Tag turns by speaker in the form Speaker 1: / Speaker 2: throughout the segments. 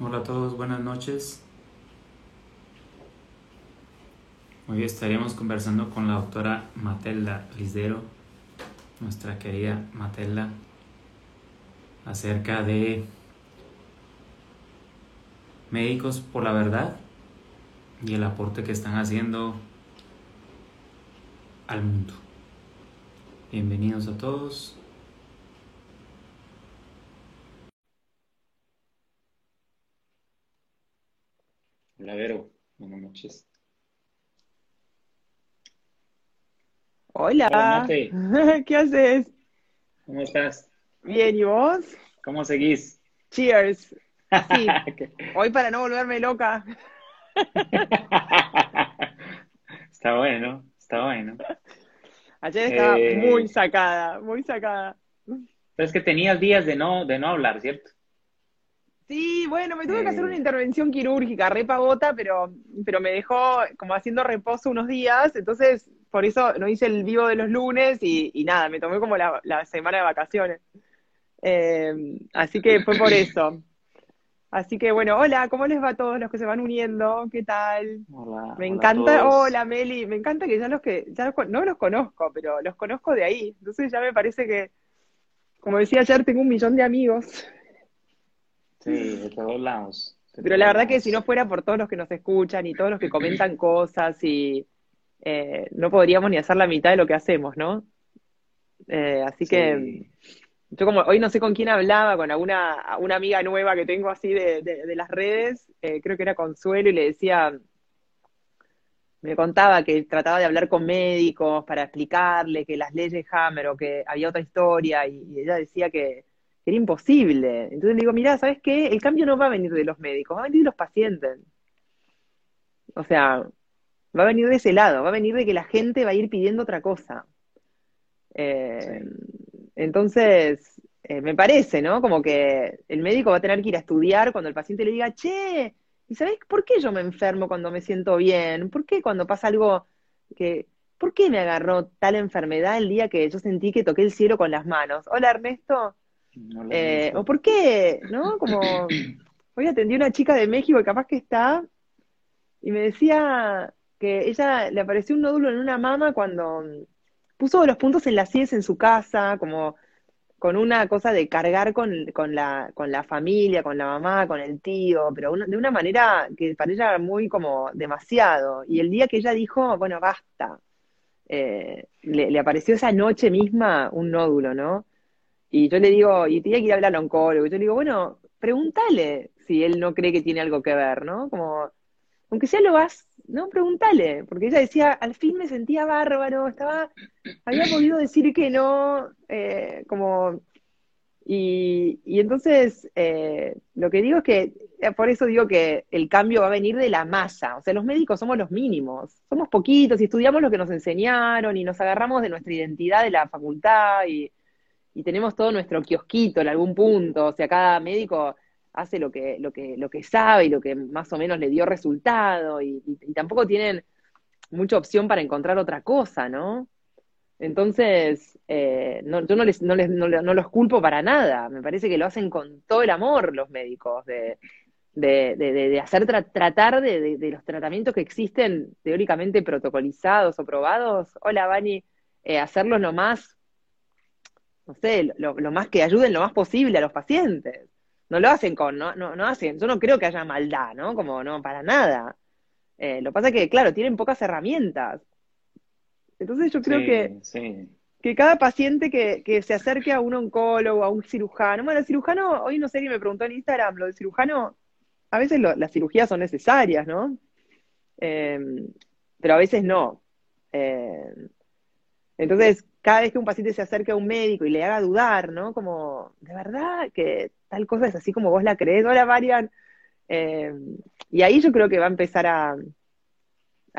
Speaker 1: Hola a todos, buenas noches. Hoy estaremos conversando con la doctora Matelda Lisdero, nuestra querida Matelda, acerca de médicos por la verdad y el aporte que están haciendo al mundo. Bienvenidos a todos. Hola Vero, buenas noches.
Speaker 2: Hola. ¿qué haces?
Speaker 1: ¿Cómo estás?
Speaker 2: Bien, ¿y vos?
Speaker 1: ¿Cómo seguís?
Speaker 2: Cheers. Sí, hoy para no volverme loca.
Speaker 1: Está bueno, está bueno.
Speaker 2: Ayer estaba
Speaker 1: Eh,
Speaker 2: muy sacada, muy sacada.
Speaker 1: Pero es que tenías días de no, de no hablar, ¿cierto?
Speaker 2: Sí, bueno, me tuve que hacer
Speaker 1: Eh.
Speaker 2: una intervención quirúrgica, re pagota, pero, pero me dejó como haciendo reposo unos días, entonces por eso no hice el vivo de los lunes y, y nada, me tomé como la, la semana de vacaciones. Eh, así que fue por eso. Así que bueno, hola, ¿cómo les va a todos los que se van uniendo? ¿Qué tal?
Speaker 1: Hola,
Speaker 2: Me
Speaker 1: hola a
Speaker 2: encanta,
Speaker 1: todos.
Speaker 2: hola Meli, me encanta que ya los que, ya los no los conozco, pero los conozco de ahí. Entonces ya me parece que, como decía ayer, tengo un millón de amigos.
Speaker 1: Sí, de todos lados. de
Speaker 2: Pero la verdad que
Speaker 1: lados.
Speaker 2: si no fuera por todos los que nos escuchan y todos los que comentan cosas y eh, no podríamos ni hacer la mitad de lo que hacemos, ¿no? Eh, así que yo como hoy no sé con quién hablaba, con alguna una amiga nueva que tengo así de, de- de las redes, eh, creo que era Consuelo, y le decía, me contaba que trataba de hablar con médicos para explicarle que las leyes Hammer o que había otra historia, y, y ella decía que era imposible. Entonces le digo, mirá, ¿sabes qué? El cambio no va a venir de los médicos, va a venir de los pacientes. O sea, va a venir de ese lado, va a venir de que la gente va a ir pidiendo otra cosa. Eh, entonces, eh, me parece, ¿no? Como que el médico va a tener que ir a estudiar cuando el paciente le diga, che, ¿y sabés por qué yo me enfermo cuando me siento bien? ¿Por qué cuando pasa algo que... ¿Por qué me agarró tal enfermedad el día que yo sentí que toqué el cielo con las manos? Hola Ernesto. Eh, o por qué, ¿no? Como hoy atendí a una chica de México que capaz que está y me decía que ella le apareció un nódulo en una mama cuando mm, puso los puntos en las IES en su casa, como con una cosa de cargar con, con la, con la familia, con la mamá, con el tío, pero una- de una manera que para ella era muy como demasiado. Y el día que ella dijo, bueno, basta, eh, le, le apareció esa noche misma un nódulo, ¿no? Y yo le digo, y tenía que ir a hablar al oncólogo, y yo le digo, bueno, pregúntale si él no cree que tiene algo que ver, ¿no? Como, aunque sea lo vas, ¿no? Pregúntale, porque ella decía, al fin me sentía bárbaro, estaba, había podido decir que no, eh, como, y, y entonces eh, lo que digo es que, eh, por eso digo que el cambio va a venir de la masa, o sea, los médicos somos los mínimos, somos poquitos y estudiamos lo que nos enseñaron y nos agarramos de nuestra identidad de la facultad y y tenemos todo nuestro kiosquito en algún punto, o sea, cada médico hace lo que, lo que, lo que sabe y lo que más o menos le dio resultado, y, tampoco tienen mucha opción para encontrar otra cosa, ¿no? Entonces, eh, no, yo no les, no les, no, no los culpo para nada, me parece que lo hacen con todo el amor los médicos, de, de, de, de- hacer tra- tratar de los tratamientos que existen teóricamente protocolizados o probados. Hola, Vani, eh, hacerlos lo más no sé, lo, lo más que ayuden lo más posible a los pacientes. No lo hacen con, no, no, no hacen, yo no creo que haya maldad, ¿no? Como no, para nada. Eh, lo que pasa es que, claro, tienen pocas herramientas. Entonces yo creo
Speaker 1: Sí,
Speaker 2: que,
Speaker 1: sí.
Speaker 2: que cada paciente que, que se acerque a un oncólogo, a un cirujano, bueno, el cirujano, hoy no sé, alguien me preguntó en Instagram, lo del cirujano, a veces lo- las cirugías son necesarias, ¿no? Eh, pero a veces no. Eh, entonces, cada vez que un paciente se acerque a un médico y le haga dudar, ¿no? Como, ¿de verdad que tal cosa es así como vos la crees? Hola, Marian. Eh, y ahí yo creo que va a empezar a,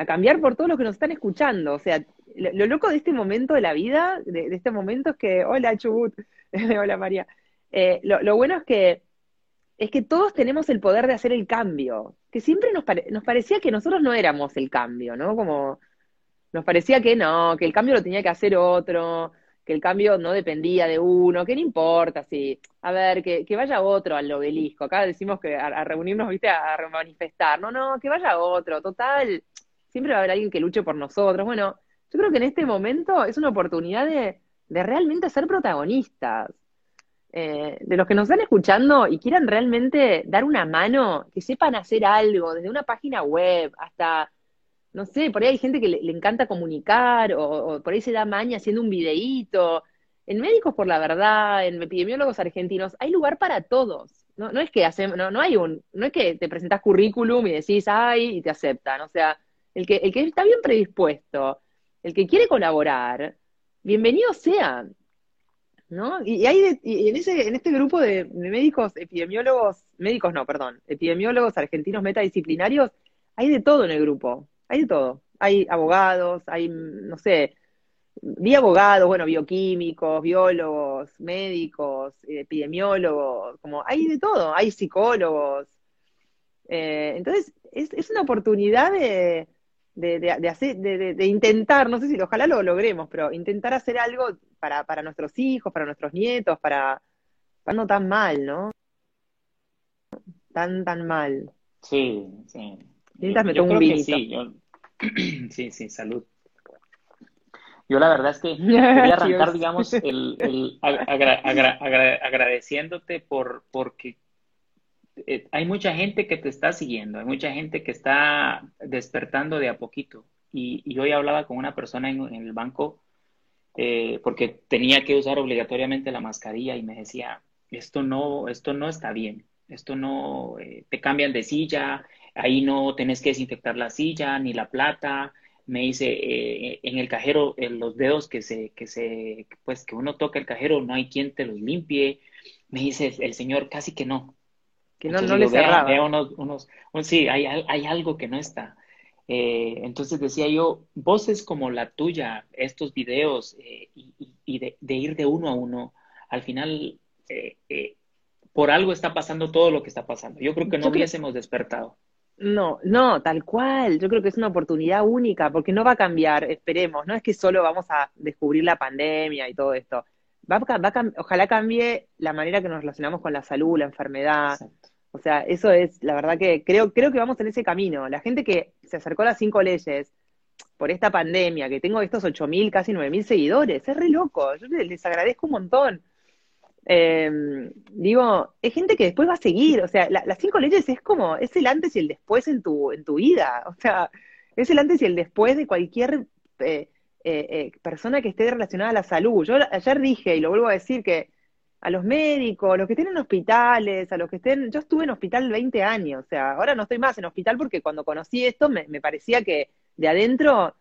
Speaker 2: cambiar por todos los que nos están escuchando. O sea, lo, lo loco de este momento de la vida, de, de este momento es que, hola, Chubut, hola, María. Eh, lo, lo bueno es que es que todos tenemos el poder de hacer el cambio, que siempre nos, pare- nos parecía que nosotros no éramos el cambio, ¿no? Como nos parecía que no, que el cambio lo tenía que hacer otro, que el cambio no dependía de uno, que no importa si, a ver, que, que vaya otro al obelisco. Acá decimos que a, reunirnos, viste, a, manifestar. No, no, que vaya otro. Total, siempre va a haber alguien que luche por nosotros. Bueno, yo creo que en este momento es una oportunidad de, de realmente ser protagonistas. Eh, de los que nos están escuchando y quieran realmente dar una mano, que sepan hacer algo, desde una página web hasta no sé, por ahí hay gente que le, encanta comunicar o, por ahí se da maña haciendo un videíto. En Médicos por la Verdad, en epidemiólogos argentinos, hay lugar para todos. No, es que no, hay un, no es que te presentas currículum y decís ay y te aceptan. O sea, el que, el que está bien predispuesto, el que quiere colaborar, bienvenido sea. ¿No? Y, hay y en ese, en este grupo de, de médicos, epidemiólogos, médicos no, perdón, epidemiólogos argentinos metadisciplinarios, hay de todo en el grupo hay de todo. Hay abogados, hay, no sé, vi abogados, bueno, bioquímicos, biólogos, médicos, epidemiólogos, como hay de todo, hay psicólogos. Eh, entonces, es, es, una oportunidad de, de, hacer, de, intentar, no sé si ojalá lo logremos, pero intentar hacer algo para, para nuestros hijos, para nuestros nietos, para, para no tan mal, ¿no? Tan, tan mal.
Speaker 1: Sí, sí. Me tomo un vinito. Sí, sí, salud. Yo la verdad es que quería arrancar, digamos, el, agradeciéndote por porque eh, hay mucha gente que te está siguiendo, hay mucha gente que está despertando de a poquito. Y, hoy hablaba con una persona en, el banco eh, porque tenía que usar obligatoriamente la mascarilla y me decía, esto no, esto no está bien, esto no, eh, te cambian de silla, ahí no tenés que desinfectar la silla ni la plata. Me dice, eh, en el cajero, en los dedos que se, que se, pues que uno toca el cajero, no hay quien te los limpie. Me dice el señor, casi que no. Que no, no le cerraba. unos, unos, sí, hay, hay algo que no está. Eh, entonces decía yo, voces como la tuya, estos videos eh, y, de, ir de uno a uno, al final por algo está pasando todo lo que está pasando. Yo creo que no hubiésemos despertado.
Speaker 2: No, no, tal cual. Yo creo que es una oportunidad única porque no va a cambiar, esperemos. No es que solo vamos a descubrir la pandemia y todo esto. Va, va, ojalá cambie la manera que nos relacionamos con la salud, la enfermedad. O sea, eso es, la verdad que creo, creo que vamos en ese camino. La gente que se acercó a las cinco leyes por esta pandemia, que tengo estos ocho mil, casi nueve mil seguidores, es re loco. Yo les agradezco un montón. Eh, digo, es gente que después va a seguir, o sea, las cinco leyes es como, es el antes y el después en tu, en tu vida, o sea, es el antes y el después de cualquier eh, eh, eh, persona que esté relacionada a la salud. Yo ayer dije, y lo vuelvo a decir, que a los médicos, a los que estén en hospitales, a los que estén, yo estuve en hospital 20 años, o sea, ahora no estoy más en hospital porque cuando conocí esto me, me parecía que de adentro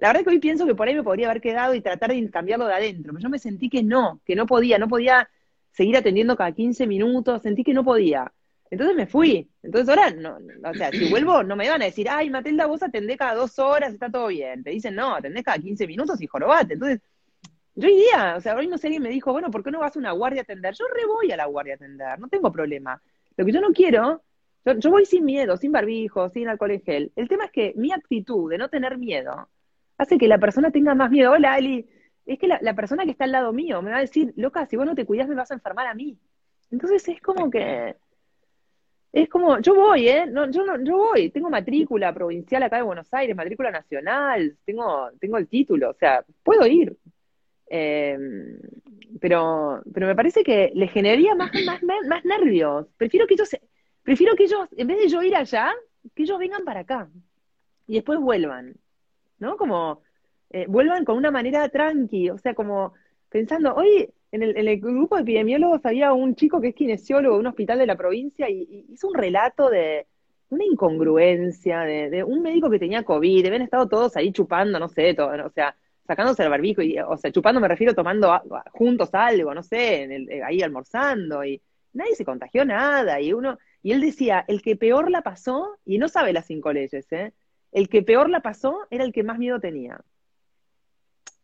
Speaker 2: la verdad que hoy pienso que por ahí me podría haber quedado y tratar de cambiarlo de adentro, pero yo me sentí que no, que no podía, no podía seguir atendiendo cada 15 minutos, sentí que no podía. Entonces me fui. Entonces ahora, no, o sea, si vuelvo, no me van a decir, ay, Matilda, vos atendés cada dos horas, está todo bien. Te dicen, no, atendés cada 15 minutos y jorobate. Entonces, yo iría, o sea, hoy no sé, alguien me dijo, bueno, ¿por qué no vas a una guardia a atender? Yo re voy a la guardia a atender, no tengo problema. Lo que yo no quiero, yo, yo voy sin miedo, sin barbijo, sin alcohol en gel. El tema es que mi actitud de no tener miedo hace que la persona tenga más miedo. Hola, Ali, es que la, persona que está al lado mío me va a decir, loca, si vos no te cuidas me vas a enfermar a mí. Entonces es como que, es como, yo voy, ¿eh? No, yo, no, yo voy, tengo matrícula provincial acá de Buenos Aires, matrícula nacional, tengo, tengo el título, o sea, puedo ir. Em, pero, pero me parece que le generaría más, más, más nervios. Prefiero que ellos, prefiero que ellos, en vez de yo ir allá, que ellos vengan para acá y después vuelvan. ¿No? Como, eh, vuelvan con una manera tranqui, o sea, como pensando, hoy en el, grupo de epidemiólogos había un chico que es kinesiólogo de un hospital de la provincia y, hizo un relato de una incongruencia, de, un médico que tenía COVID, habían estado todos ahí chupando, no sé, todo, o sea, sacándose el barbico, y, o sea, chupando me refiero tomando juntos algo, no sé, en el, eh, ahí almorzando, y nadie se contagió nada, y uno, y él decía, el que peor la pasó, y no sabe las cinco leyes, ¿eh? El que peor la pasó era el que más miedo tenía.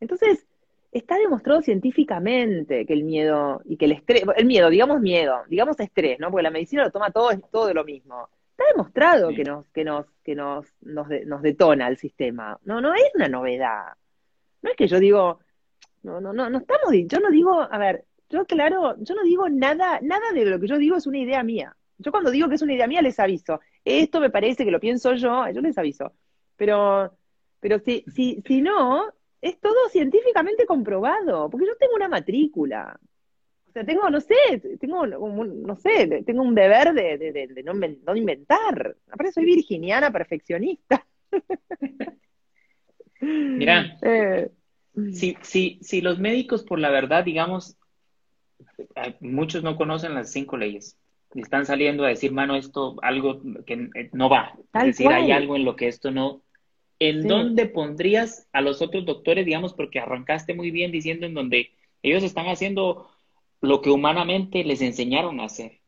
Speaker 2: Entonces, está demostrado científicamente que el miedo y que el estrés, el miedo, digamos miedo, digamos estrés, ¿no? Porque la medicina lo toma todo, todo de lo mismo. Está demostrado que nos, que nos, que nos, nos, nos detona el sistema. No, no es una novedad. No es que yo digo, No, no, no, no estamos, yo no digo, a ver, yo claro, yo no digo nada, nada de lo que yo digo es una idea mía. Yo cuando digo que es una idea mía les aviso. Esto me parece que lo pienso yo, yo les aviso. Pero, pero si, si, si no, es todo científicamente comprobado, porque yo tengo una matrícula. O sea, tengo, no sé, tengo, no sé, tengo un deber de, de, no, no, inventar. Aparte soy virginiana perfeccionista.
Speaker 1: Mira, eh, si, si, si los médicos, por la verdad, digamos, muchos no conocen las cinco leyes. Y están saliendo a decir, mano, esto algo que eh, no va. es decir, hay algo en lo que esto no. ¿En dónde pondrías a los otros doctores, digamos, porque arrancaste muy bien diciendo en donde ellos están haciendo lo que humanamente les enseñaron a hacer?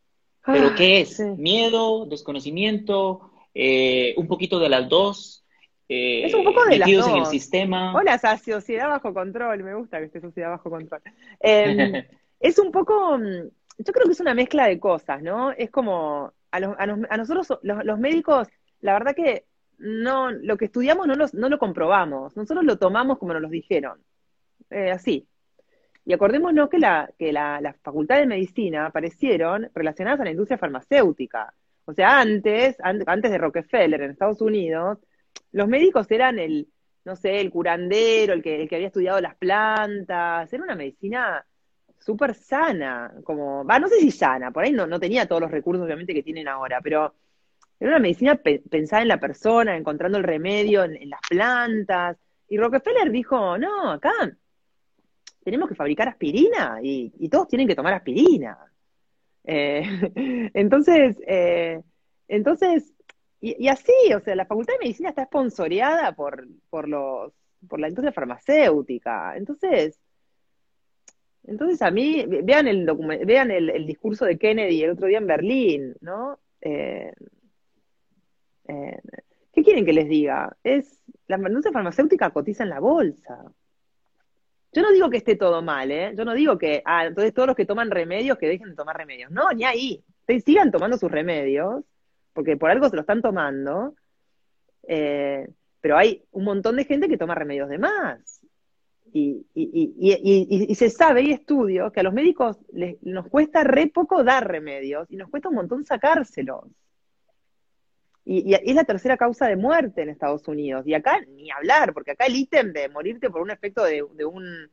Speaker 1: ¿Pero qué es? ¿Miedo, desconocimiento, eh, un poquito de las dos?
Speaker 2: Eh, es un poco de las
Speaker 1: dos. en el sistema.
Speaker 2: Hola, sociedad bajo control, me gusta que esté sociedad bajo control. Em, es un poco, mm, yo creo que es una mezcla de cosas, ¿no? Es como, a, a, nosotros los, médicos, la verdad que no, lo que estudiamos no, no lo comprobamos, nosotros lo tomamos como nos lo dijeron, eh, así. Y acordémonos que, la, que la, la facultad de medicina aparecieron relacionadas a la industria farmacéutica. O sea, antes, antes de Rockefeller en Estados Unidos, los médicos eran el, no sé, el curandero, el que, el que había estudiado las plantas, era una medicina súper sana, como, va, no sé si sana, por ahí no, no tenía todos los recursos obviamente que tienen ahora, pero era una medicina pensada en la persona, encontrando el remedio en, las plantas. Y Rockefeller dijo, no, acá tenemos que fabricar aspirina y, todos tienen que tomar aspirina. Eh, entonces, eh, entonces y, así, o sea, la Facultad de Medicina está esponsoreada por, por, por la industria farmacéutica. Entonces, entonces a mí, vean el vean el, discurso de Kennedy el otro día en Berlín, ¿no? Eh, eh, ¿Qué quieren que les diga? Es la industria farmacéutica cotiza en la bolsa. Yo no digo que esté todo mal, ¿eh? Yo no digo que, ah, entonces todos los que toman remedios que dejen de tomar remedios. No, ni ahí. sigan tomando sus remedios porque por algo se lo están tomando, eh, pero hay un montón de gente que toma remedios de más. Y, se sabe, hay estudios, que a los médicos nos cuesta re poco dar remedios y nos cuesta un montón sacárselos. Y, es la tercera causa de muerte en Estados Unidos. Y acá ni hablar, porque acá el ítem de morirte por un efecto de un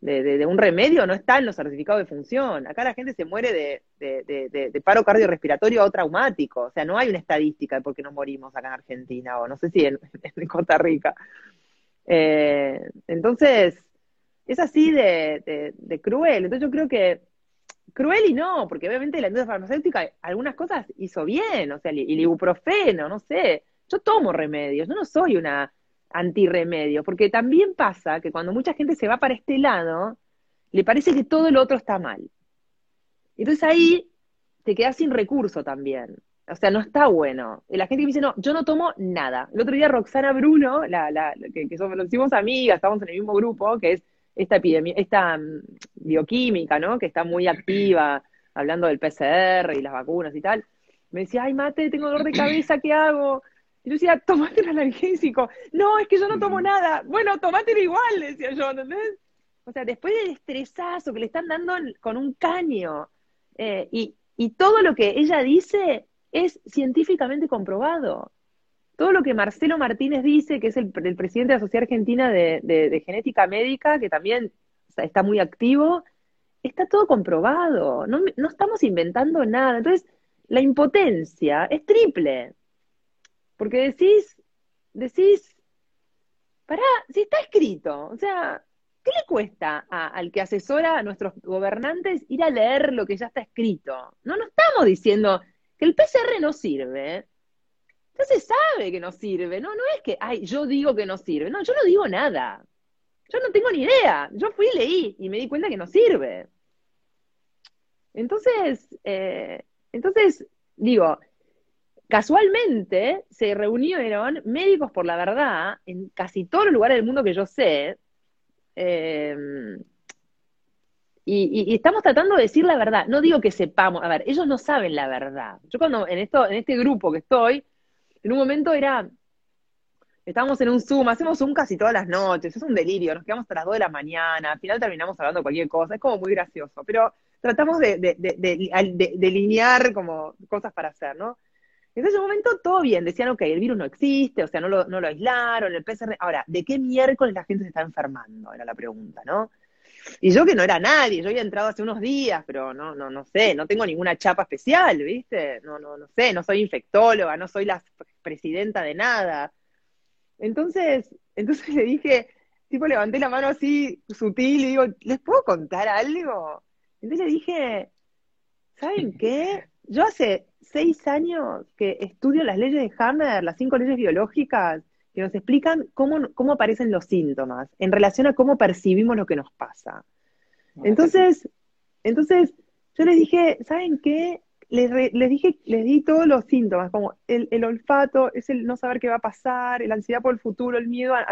Speaker 2: de, un remedio no está en los certificados de función. Acá la gente se muere de, paro cardiorrespiratorio o traumático. O sea, no hay una estadística de por qué nos morimos acá en Argentina o no sé si en, Costa Rica. Eh, entonces, es así de, cruel. Entonces yo creo que cruel y no, porque obviamente la industria farmacéutica algunas cosas hizo bien, o sea, el ibuprofeno, no sé. Yo tomo remedios, yo no soy una antirremedio, porque también pasa que cuando mucha gente se va para este lado, le parece que todo lo otro está mal. Entonces ahí te quedas sin recurso también. O sea, no está bueno. Y la gente dice, no, yo no tomo nada. El otro día Roxana Bruno, la, la, que, somos, nos hicimos amigas, estamos en el mismo grupo, que es esta epidemia, esta mm, bioquímica, ¿no? Que está muy activa, hablando del PCR y las vacunas y tal. Me decía, ay, mate, tengo dolor de cabeza, ¿qué hago? Y yo decía, tomate un analgésico. No, es que yo no tomo nada. Bueno, tomátelo igual, decía yo, ¿entendés? O sea, después del estresazo que le están dando con un caño, eh, y, todo lo que ella dice es científicamente comprobado. Todo lo que Marcelo Martínez dice, que es el, presidente de la Sociedad Argentina de, Genética Médica, que también está muy activo, está todo comprobado. No, estamos inventando nada. Entonces, la impotencia es triple. Porque decís, decís, pará, si está escrito, o sea, ¿qué le cuesta al que asesora a nuestros gobernantes ir a leer lo que ya está escrito? No, no estamos diciendo que el PCR no sirve. Ya se sabe que no sirve, no, no es que, ay, yo digo que no sirve, no, yo no digo nada. Yo no tengo ni idea. Yo fui y leí y me di cuenta que no sirve. Entonces, eh, entonces, digo, Casualmente se reunieron médicos por la verdad en casi todos los lugares del mundo que yo sé. Em, y, estamos tratando de decir la verdad. No digo que sepamos, a ver, ellos no saben la verdad. Yo cuando en esto, en este grupo que estoy, en un momento era, estábamos en un Zoom, hacemos Zoom casi todas las noches, es un delirio, nos quedamos hasta las 2 de la mañana, al final terminamos hablando de cualquier cosa, es como muy gracioso, pero tratamos de, de, de, delinear como cosas para hacer, ¿no? En ese momento todo bien, decían, ok, el virus no existe, o sea, no lo, no lo aislaron, el PCR. Ahora, ¿de qué miércoles la gente se está enfermando? Era la pregunta, ¿no? Y yo que no era nadie, yo había entrado hace unos días, pero no, no, no sé, no tengo ninguna chapa especial, ¿viste? No, no, no sé, no soy infectóloga, no soy la presidenta de nada. Entonces, entonces le dije, tipo levanté la mano así sutil y digo, ¿les puedo contar algo? Entonces le dije, ¿saben qué? Yo hace seis años que estudio las leyes de Hammer, las cinco leyes biológicas, que nos explican cómo, cómo aparecen los síntomas en relación a cómo percibimos lo que nos pasa. Ah, entonces, entonces yo les dije, ¿saben qué? Les, dije, les di todos los síntomas, como el, olfato, es el no saber qué va a pasar, la ansiedad por el futuro, el miedo a,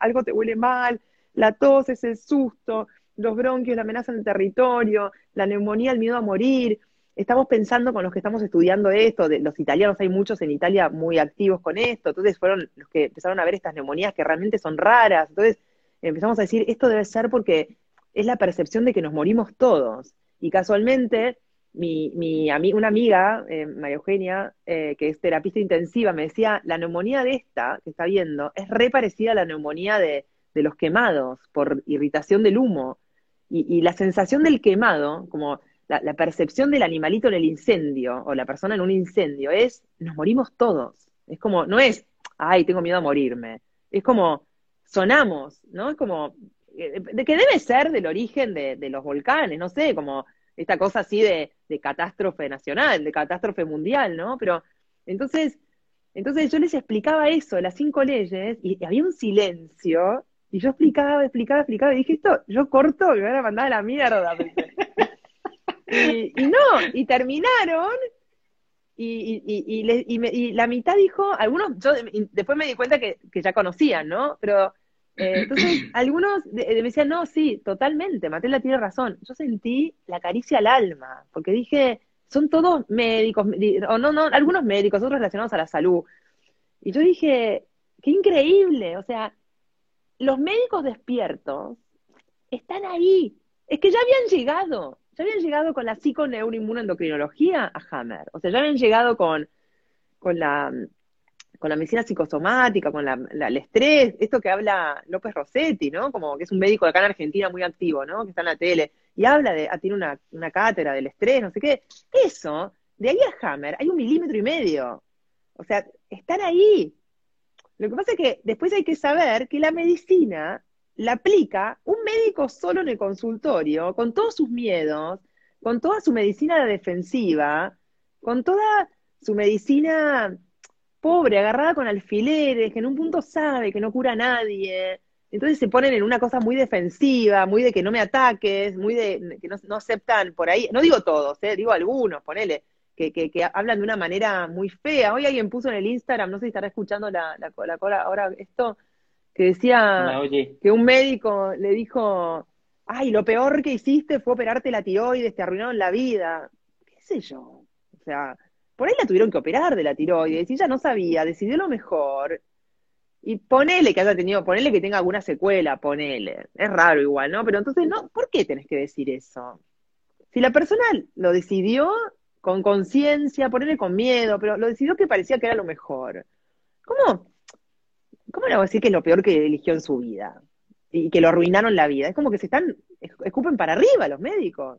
Speaker 2: algo te huele mal, la tos es el susto, los bronquios, la amenaza en el territorio, la neumonía, el miedo a morir, estamos pensando con los que estamos estudiando esto, de, los italianos, hay muchos en Italia muy activos con esto, entonces fueron los que empezaron a ver estas neumonías que realmente son raras, entonces empezamos a decir, esto debe ser porque es la percepción de que nos morimos todos. Y casualmente, mi, mi una amiga, eh, María Eugenia, eh, que es terapista intensiva, me decía, la neumonía de esta que está viendo es re parecida a la neumonía de, de los quemados por irritación del humo. Y, y la sensación del quemado, como la, percepción del animalito en el incendio o la persona en un incendio es, nos morimos todos. Es como, no es, ay, tengo miedo a morirme. Es como, sonamos, ¿no? Es como, eh, de que debe ser del origen de, los volcanes, no sé, como esta cosa así de, de, catástrofe nacional, de catástrofe mundial, ¿no? Pero entonces, entonces yo les explicaba eso, las cinco leyes, y había un silencio, y yo explicaba, explicaba, explicaba, y dije, esto, yo corto, me van a mandar a la mierda. Y, no, y terminaron, y, y, la mitad dijo, algunos, yo después me di cuenta que, ya conocían, ¿no? Pero eh, entonces algunos me decían, no, sí, totalmente, Matela tiene razón. Yo sentí la caricia al alma, porque dije, son todos médicos, o no, no, algunos médicos, otros relacionados a la salud. Y yo dije, qué increíble, o sea, los médicos despiertos están ahí, es que ya habían llegado, ya habían llegado con la psiconeuroinmunoendocrinología a Hammer, o sea, ya habían llegado con, con la con la medicina psicosomática, con la, el estrés, esto que habla López Rossetti, ¿no? Como que es un médico de acá en Argentina muy activo, ¿no? Que está en la tele, y habla de, ah, tiene una, una cátedra del estrés, no sé qué. Eso, de ahí a Hammer, hay un milímetro y medio. O sea, están ahí. Lo que pasa es que después hay que saber que la medicina la aplica un médico solo en el consultorio, con todos sus miedos, con toda su medicina defensiva, con toda su medicina pobre, agarrada con alfileres, que en un punto sabe que no cura a nadie. Entonces se ponen en una cosa muy defensiva, muy de que no me ataques, muy de que no, aceptan por ahí, no digo todos, eh, digo algunos, ponele, que, que, que, hablan de una manera muy fea. Hoy alguien puso en el Instagram, no sé si estará escuchando la, la, la ahora esto, que decía que un médico le dijo, ay, lo peor que hiciste fue operarte la tiroides, te arruinaron la vida. ¿Qué sé yo? O sea, por ahí la tuvieron que operar de la tiroides y ella no sabía, decidió lo mejor. Y ponele que haya tenido, ponele que tenga alguna secuela, ponele. Es raro igual, ¿no? Pero entonces, no, ¿por qué tenés que decir eso? Si la persona lo decidió con conciencia, ponele con miedo, pero lo decidió que parecía que era lo mejor. ¿Cómo? ¿Cómo le voy a decir que es lo peor que eligió en su vida? Y que lo arruinaron la vida. Es como que se están, escupen para arriba los médicos.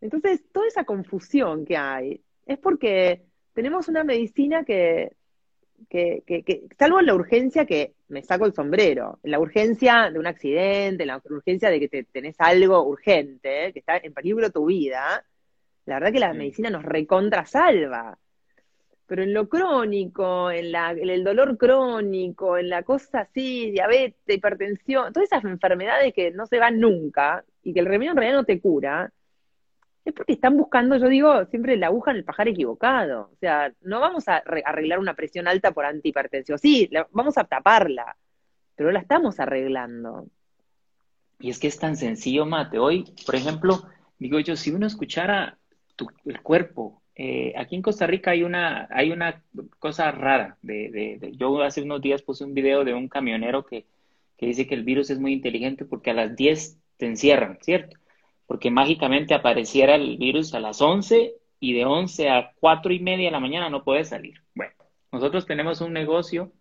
Speaker 2: Entonces, toda esa confusión que hay es porque tenemos una medicina que, que, que, salvo en la urgencia que me saco el sombrero, en la urgencia de un accidente, en la urgencia de que te, tenés algo urgente, que está en peligro tu vida, la verdad que la medicina nos recontra salva pero en lo crónico, en, la, el dolor crónico, en la cosa así, diabetes, hipertensión, todas esas enfermedades que no se van nunca y que el remedio en realidad no te cura, es porque están buscando, yo digo, siempre la aguja en el pajar equivocado. O sea, no vamos a arreglar una presión alta por antihipertensión. Sí, vamos a taparla, pero la estamos arreglando.
Speaker 1: Y es que es tan sencillo, Mate. Hoy, por ejemplo, digo yo, si uno escuchara el cuerpo, eh, aquí en Costa Rica hay una, hay una cosa rara. De, yo hace unos días puse un video de un camionero que, que dice que el virus es muy inteligente porque a las 10 te encierran, ¿cierto? Porque mágicamente apareciera el virus a las 11 y de 11 a 4 y media de la mañana no puedes salir. Bueno, nosotros tenemos un negocio.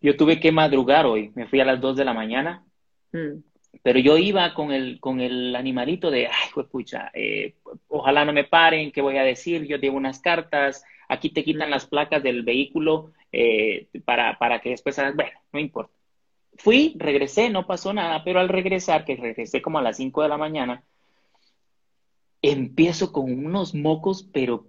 Speaker 1: Yo tuve que madrugar hoy, me fui a las 2 de la mañana. Mm. Pero yo iba con el, con el animalito de, ay, pues ojalá no me paren, ¿qué voy a decir? Yo llevo unas cartas, aquí te quitan las placas del vehículo eh, para, para que después, bueno, no importa. Fui, regresé, no pasó nada, pero al regresar, que regresé como a las 5 de la mañana, empiezo con unos mocos, pero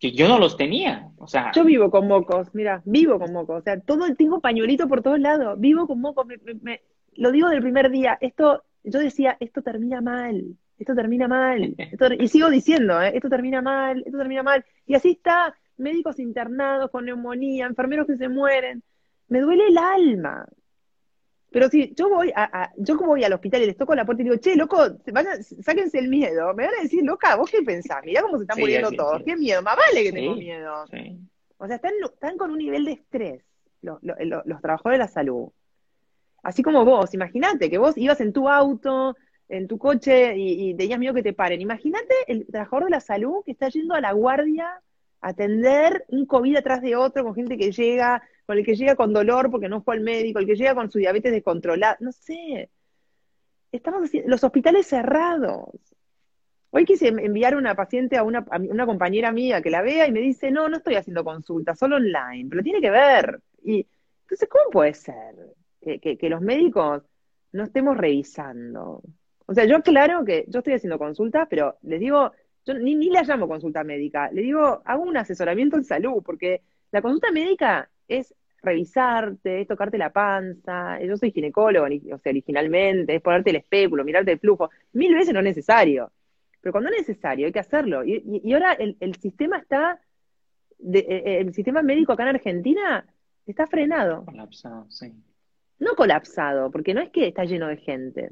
Speaker 1: que yo no los tenía. O sea,
Speaker 2: yo vivo con mocos, mira, vivo con mocos. O sea, todo tiempo pañuelito por todos lados, vivo con mocos. me, lo digo del primer día, esto, yo decía, esto termina mal, esto termina mal, y sigo diciendo, ¿eh? esto termina mal, esto termina mal, y así está, médicos internados con neumonía, enfermeros que se mueren, me duele el alma. Pero si yo voy a, yo como voy al hospital y les toco la puerta y digo, che, loco, vayan, sáquense el miedo, me van a decir, loca, ¿vos qué pensás? Mirá cómo se están muriendo todos, qué miedo, más vale que tengo miedo. O sea, están, están con un nivel de estrés los, los, los trabajadores de la salud Así como vos, imagínate que vos ibas en tu auto, en tu coche y, tenías miedo que te paren. Imagínate el trabajador de la salud que está yendo a la guardia a atender un COVID atrás de otro con gente que llega, con el que llega con dolor porque no fue al médico, el que llega con su diabetes descontrolada, no sé. Estamos haciendo, los hospitales cerrados. Hoy quise enviar una paciente a una, a una compañera mía que la vea y me dice, no, no estoy haciendo consulta, solo online, pero tiene que ver. Y entonces, ¿cómo puede ser? Que, los médicos no estemos revisando. O sea, yo claro que yo estoy haciendo consultas, pero les digo, yo ni, ni la llamo consulta médica, le digo, hago un asesoramiento en salud, porque la consulta médica es revisarte, es tocarte la panza, yo soy ginecólogo, o sea, originalmente, es ponerte el espéculo, mirarte el flujo, mil veces no es necesario, pero cuando es necesario hay que hacerlo. Y, ahora el, el, sistema está, de, eh, eh, el sistema médico acá en Argentina está frenado.
Speaker 1: Colapsado, sí
Speaker 2: no colapsado, porque no es que está lleno de gente,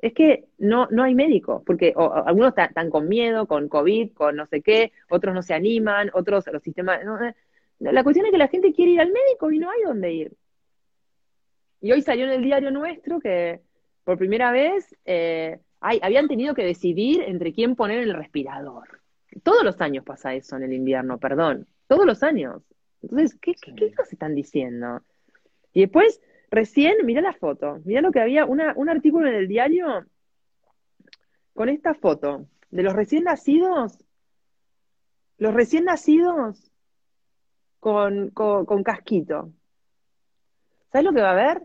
Speaker 2: es que no, no hay médicos, porque algunos están con miedo, con COVID, con no sé qué, otros no se animan, otros los sistemas... Eh, la cuestión es que la gente quiere ir al médico y no hay dónde ir. Y hoy salió en el diario nuestro que por primera vez eh, habían tenido que decidir entre quién poner el respirador. Todos los años pasa eso en el invierno, perdón. Todos los años. Entonces, ¿qué, qué, qué están diciendo? Y después Recién, mira la foto, mira lo que había, un artículo en el diario con esta foto de los recién nacidos, los recién nacidos con, con, casquito. ¿Sabes lo que va a haber?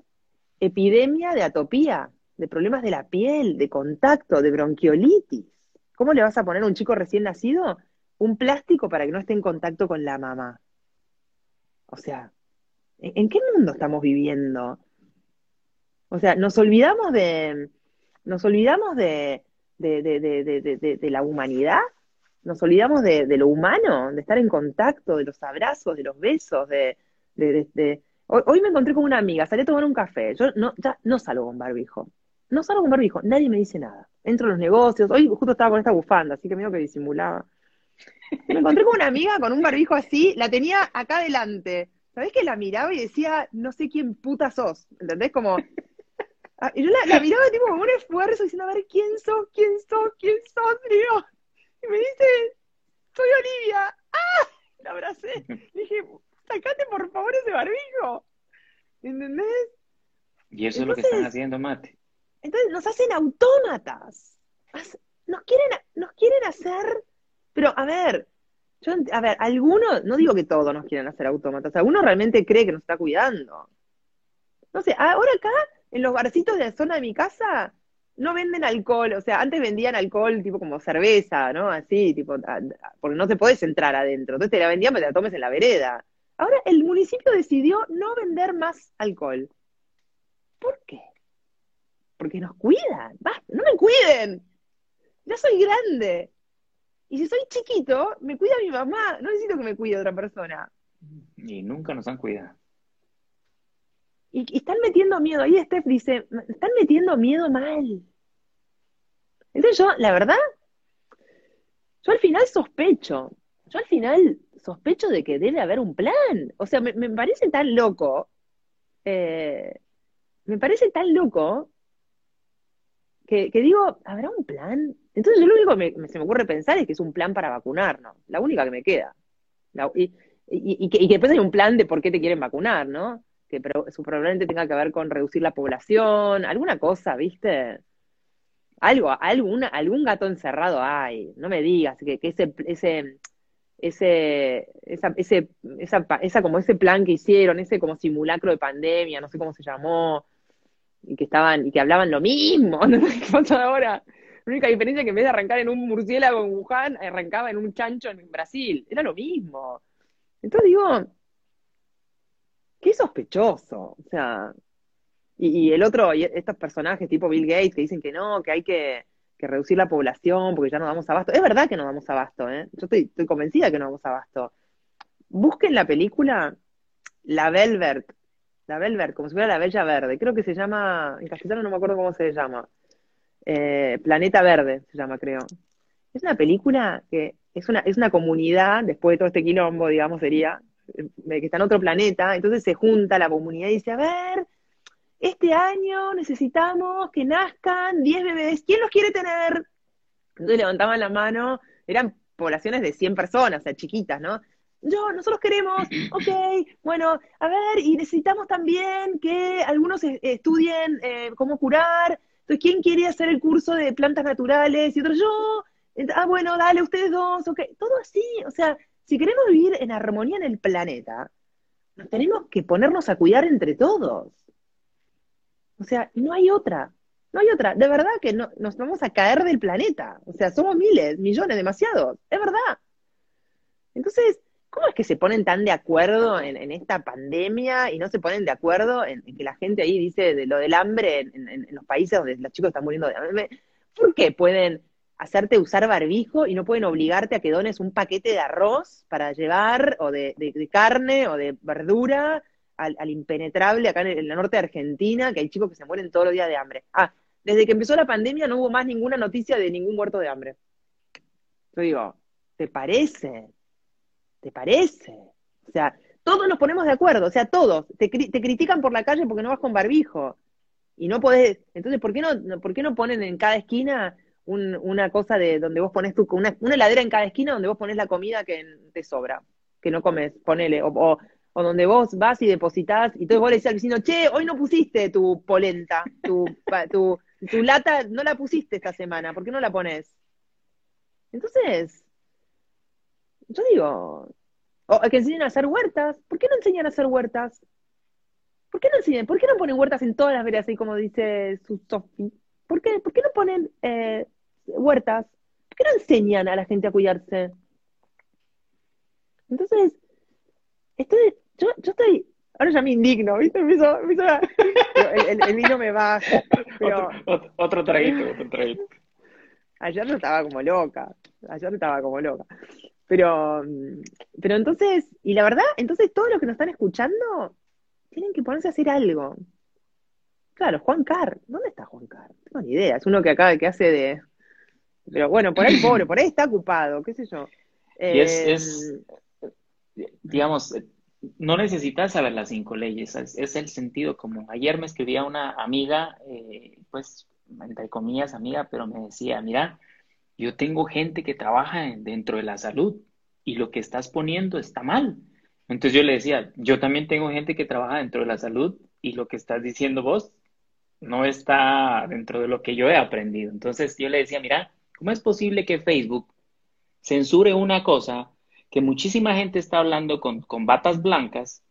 Speaker 2: Epidemia de atopía, de problemas de la piel, de contacto, de bronquiolitis. ¿Cómo le vas a poner a un chico recién nacido un plástico para que no esté en contacto con la mamá? O sea, ¿En qué mundo estamos viviendo? O sea, nos olvidamos de, nos olvidamos de, de, la humanidad, nos olvidamos de, lo humano, de estar en contacto, de los abrazos, de los besos, de, Hoy, me encontré con una amiga, salí a tomar un café, yo no, ya no salgo con barbijo, no salgo con barbijo, nadie me dice nada. Entro en los negocios, hoy justo estaba con esta bufanda, así que medio que disimulaba. Me encontré con una amiga con un barbijo así, la tenía acá adelante. ¿Sabés que la miraba y decía, no sé quién puta sos? ¿Entendés? Como. Ah, y yo la, miraba tipo con un esfuerzo diciendo, a ver, ¿quién sos? ¿Quién sos? ¿Quién sos? Digo, y me dice, soy Olivia. ¡Ah! La abracé. dije, sacate por favor ese barbijo. ¿Entendés?
Speaker 1: Y eso es lo que están haciendo, Mate.
Speaker 2: Entonces nos hacen autómatas. Nos quieren, nos quieren hacer. Pero, a ver, a ver, algunos, no digo que todos nos quieren hacer autómatas, algunos realmente cree que nos está cuidando. No sé, ahora acá, en los barcitos de la zona de mi casa, no venden alcohol, o sea, antes vendían alcohol tipo como cerveza, ¿no? Así, tipo, porque no te puedes entrar adentro, entonces te la vendían para que la tomes en la vereda. Ahora el municipio decidió no vender más alcohol. ¿Por qué? Porque nos cuidan. Basta, no me cuiden. Ya soy grande. Y si soy chiquito, me cuida mi mamá, no necesito que me cuide otra persona.
Speaker 1: Y nunca nos han cuidado.
Speaker 2: Y, están metiendo miedo. Ahí Steph dice, están metiendo miedo mal. Entonces yo, la verdad, yo al final sospecho. yo al final sospecho de que debe haber un plan. O sea, me, parece tan loco, eh, me parece tan loco que, digo, ¿habrá un plan? Entonces yo lo único que se me ocurre pensar es que es un plan para vacunarnos, la única que me queda. y, que, después hay un plan de por qué te quieren vacunar, ¿no? Que probablemente tenga que ver con reducir la población, alguna cosa, ¿viste? Algo, alguna, algún gato encerrado hay, no me digas que, que ese, ese, ese, esa, ese, esa, esa, como ese plan que hicieron, ese como simulacro de pandemia, no sé cómo se llamó, y que estaban, y que hablaban lo mismo, no sé qué pasa ahora. La única diferencia es que en vez de arrancar en un murciélago en Wuhan, arrancaba en un chancho en Brasil. Era lo mismo. Entonces digo, qué sospechoso. O sea, y, el otro, y estos personajes tipo Bill Gates que dicen que no, que hay que, reducir la población porque ya no damos abasto. Es verdad que no damos abasto, ¿eh? Yo estoy, estoy convencida que no damos abasto. Busquen la película La Velvet, la Velvet, como si fuera la Bella Verde. Creo que se llama, en castellano no me acuerdo cómo se llama. Eh, Planeta Verde se llama, creo. Es una película que es una, es una comunidad, después de todo este quilombo, digamos, sería, eh, que está en otro planeta, entonces se junta la comunidad y dice, a ver, este año necesitamos que nazcan 10 bebés, ¿quién los quiere tener? Entonces levantaban la mano, eran poblaciones de 100 personas, o sea, chiquitas, ¿no? Yo, nosotros queremos, ok, bueno, a ver, y necesitamos también que algunos estudien eh, cómo curar. Entonces, ¿quién quiere hacer el curso de plantas naturales? Y otro, yo. Ah, bueno, dale, ustedes dos, ok. Todo así, o sea, si queremos vivir en armonía en el planeta, tenemos que ponernos a cuidar entre todos. O sea, no hay otra. No hay otra. De verdad que no, nos vamos a caer del planeta. O sea, somos miles, millones, demasiados. Es verdad. Entonces, ¿Cómo es que se ponen tan de acuerdo en, esta pandemia y no se ponen de acuerdo en, que la gente ahí dice lo del hambre en, los países donde los chicos están muriendo de hambre? ¿Por qué pueden hacerte usar barbijo y no pueden obligarte a que dones un paquete de arroz para llevar, o de, carne, o de verdura, al, impenetrable acá en el, norte de Argentina, que hay chicos que se mueren todos los días de hambre? Ah, desde que empezó la pandemia no hubo más ninguna noticia de ningún muerto de hambre. Yo digo, ¿te parece? ¿Te parece? O sea, todos nos ponemos de acuerdo, o sea, todos. Te, te critican por la calle porque no vas con barbijo. Y no podés. Entonces, ¿por qué no, por qué no ponen en cada esquina una cosa de donde vos pones tu. Una, una, heladera en cada esquina donde vos pones la comida que te sobra, que no comes, ponele. O, o, donde vos vas y depositas, y entonces vos le decís al vecino, che, hoy no pusiste tu polenta, tu, tu, tu lata, no la pusiste esta semana, ¿por qué no la pones? Entonces, yo digo, o que enseñen a hacer huertas. ¿Por qué no enseñan a hacer huertas? ¿Por qué no enseñan? ¿Por qué no ponen huertas en todas las veredas, así como dice su Sofi? ¿Por qué? ¿Por qué no ponen eh, huertas? ¿Por qué no enseñan a la gente a cuidarse? Entonces, estoy, yo, yo estoy, ahora ya me indigno, ¿viste? Me hizo, me el, el, vino me va.
Speaker 1: Pero, otro, otro traguito, otro traguito.
Speaker 2: Ayer yo estaba como loca, ayer estaba como loca. Pero, pero entonces, y la verdad, entonces todos los que nos están escuchando tienen que ponerse a hacer algo. Claro, Juan Carr, ¿dónde está Juan Carr? No tengo ni idea, es uno que acá que hace de. Pero bueno, por ahí pobre, por ahí está ocupado, qué sé yo.
Speaker 1: y es, em, digamos, no necesitas saber las cinco leyes, es, el sentido común. Ayer me escribía una amiga, eh, pues, entre comillas, amiga, pero me decía, mira, yo tengo gente que trabaja dentro de la salud y lo que estás poniendo está mal. Entonces yo le decía, yo también tengo gente que trabaja dentro de la salud y lo que estás diciendo vos no está dentro de lo que yo he aprendido. Entonces yo le decía, mira, ¿cómo es posible que Facebook censure una cosa que muchísima gente está hablando con, con batas blancas,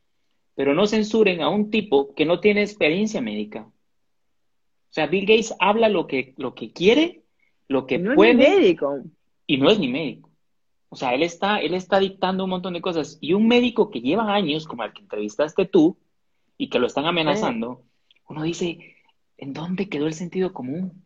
Speaker 1: pero no censuren a un tipo que no tiene experiencia médica? O sea, Bill Gates habla lo que, lo que quiere lo que
Speaker 2: no
Speaker 1: puede.
Speaker 2: Es ni médico.
Speaker 1: Y no es ni médico. O sea, él está, él está dictando un montón de cosas. Y un médico que lleva años, como el que entrevistaste tú, y que lo están amenazando, uno dice, ¿en dónde quedó el sentido común?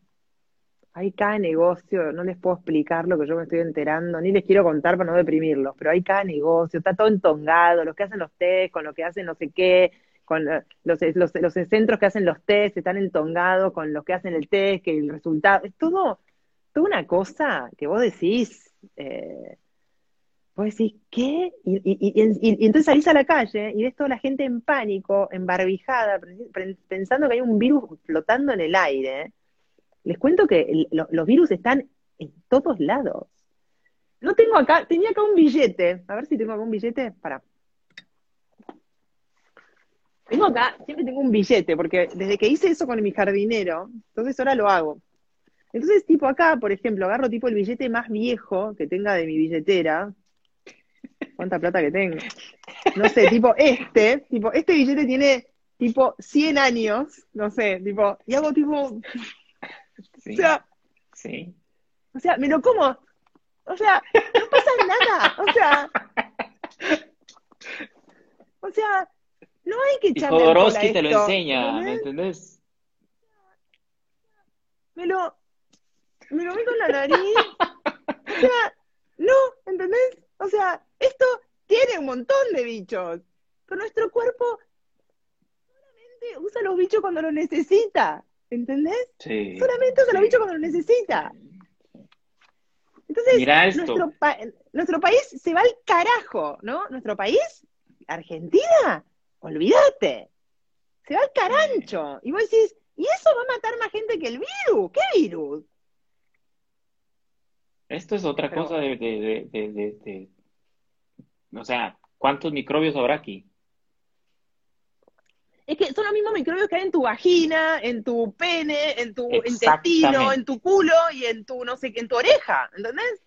Speaker 2: Hay cada negocio, no les puedo explicar lo que yo me estoy enterando, ni les quiero contar para no deprimirlos, pero hay cada negocio, está todo entongado, los que hacen los test, con lo que hacen no sé qué, con los, los, los centros que hacen los test están entongados con los que hacen el test, que el resultado, es todo, una cosa que vos decís, eh, vos decís, ¿qué? Y, entonces salís a la calle y ves toda la gente en pánico, embarbijada, pensando que hay un virus flotando en el aire. Les cuento que los virus están en todos lados. No tengo acá, tenía acá un billete. A ver si tengo acá un billete. Para. Tengo acá, siempre tengo un billete, porque desde que hice eso con mi jardinero, entonces ahora lo hago. Entonces, tipo acá, por ejemplo, agarro tipo el billete más viejo que tenga de mi billetera. ¿Cuánta plata que tengo? No sé, tipo este, tipo, este billete tiene tipo 100 años, no sé, tipo, y hago tipo...
Speaker 1: Sí, o sea, sí.
Speaker 2: O sea, me lo como. O sea, no pasa nada. O sea, o sea, no hay que echarle
Speaker 1: Jodorowsky te lo enseña, ¿me entendés?
Speaker 2: Me lo, me lo meto en la nariz. O sea, no, ¿entendés? O sea, esto tiene un montón de bichos. Pero nuestro cuerpo solamente usa los bichos cuando lo necesita. ¿Entendés?
Speaker 1: Sí.
Speaker 2: Solamente usa los bichos cuando lo necesita. Entonces, Nuestro, nuestro país se va al carajo, ¿no? Nuestro país, Argentina, olvídate. Se va al carancho. Y vos decís, ¿y eso va a matar más gente que el virus? ¿Qué virus?
Speaker 1: Esto es otra cosa de, de, de, O sea, ¿cuántos microbios habrá aquí?
Speaker 2: Es que son los mismos microbios que hay en tu vagina, en tu pene, en tu intestino, en tu culo y en tu, no sé, en tu oreja, ¿entendés?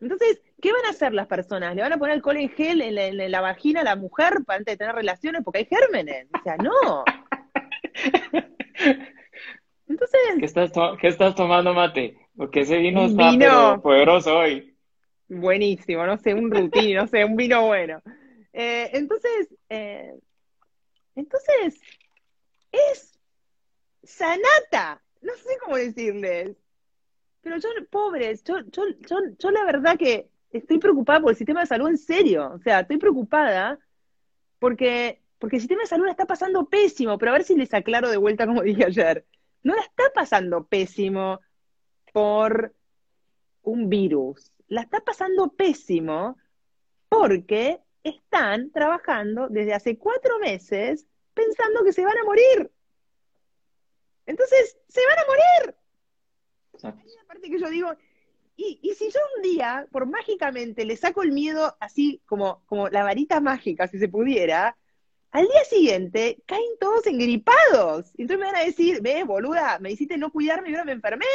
Speaker 2: Entonces, ¿qué van a hacer las personas? ¿Le van a poner alcohol en gel en la, vagina a la mujer para antes de tener relaciones porque hay gérmenes? O sea, no. Entonces.
Speaker 1: ¿Qué estás, ¿qué estás tomando, mate? Porque ese vino está poderoso hoy.
Speaker 2: Buenísimo, no sé, un rutín, no sé, un vino bueno. Eh, entonces, eh, entonces, es sanata. No sé cómo decirles. Pero yo, pobres, yo, yo, yo, yo la verdad que estoy preocupada por el sistema de salud en serio. O sea, estoy preocupada porque, porque el sistema de salud la está pasando pésimo. Pero a ver si les aclaro de vuelta como dije ayer. No la está pasando pésimo por un virus. La está pasando pésimo porque están trabajando desde hace cuatro meses pensando que se van a morir. Entonces, se van a morir. Exacto. aparte que yo digo, y, y, si yo un día, por mágicamente, le saco el miedo así como, como la varita mágica, si se pudiera, al día siguiente caen todos engripados. Y entonces me van a decir, ve, boluda, me hiciste no cuidarme y ahora me enfermé.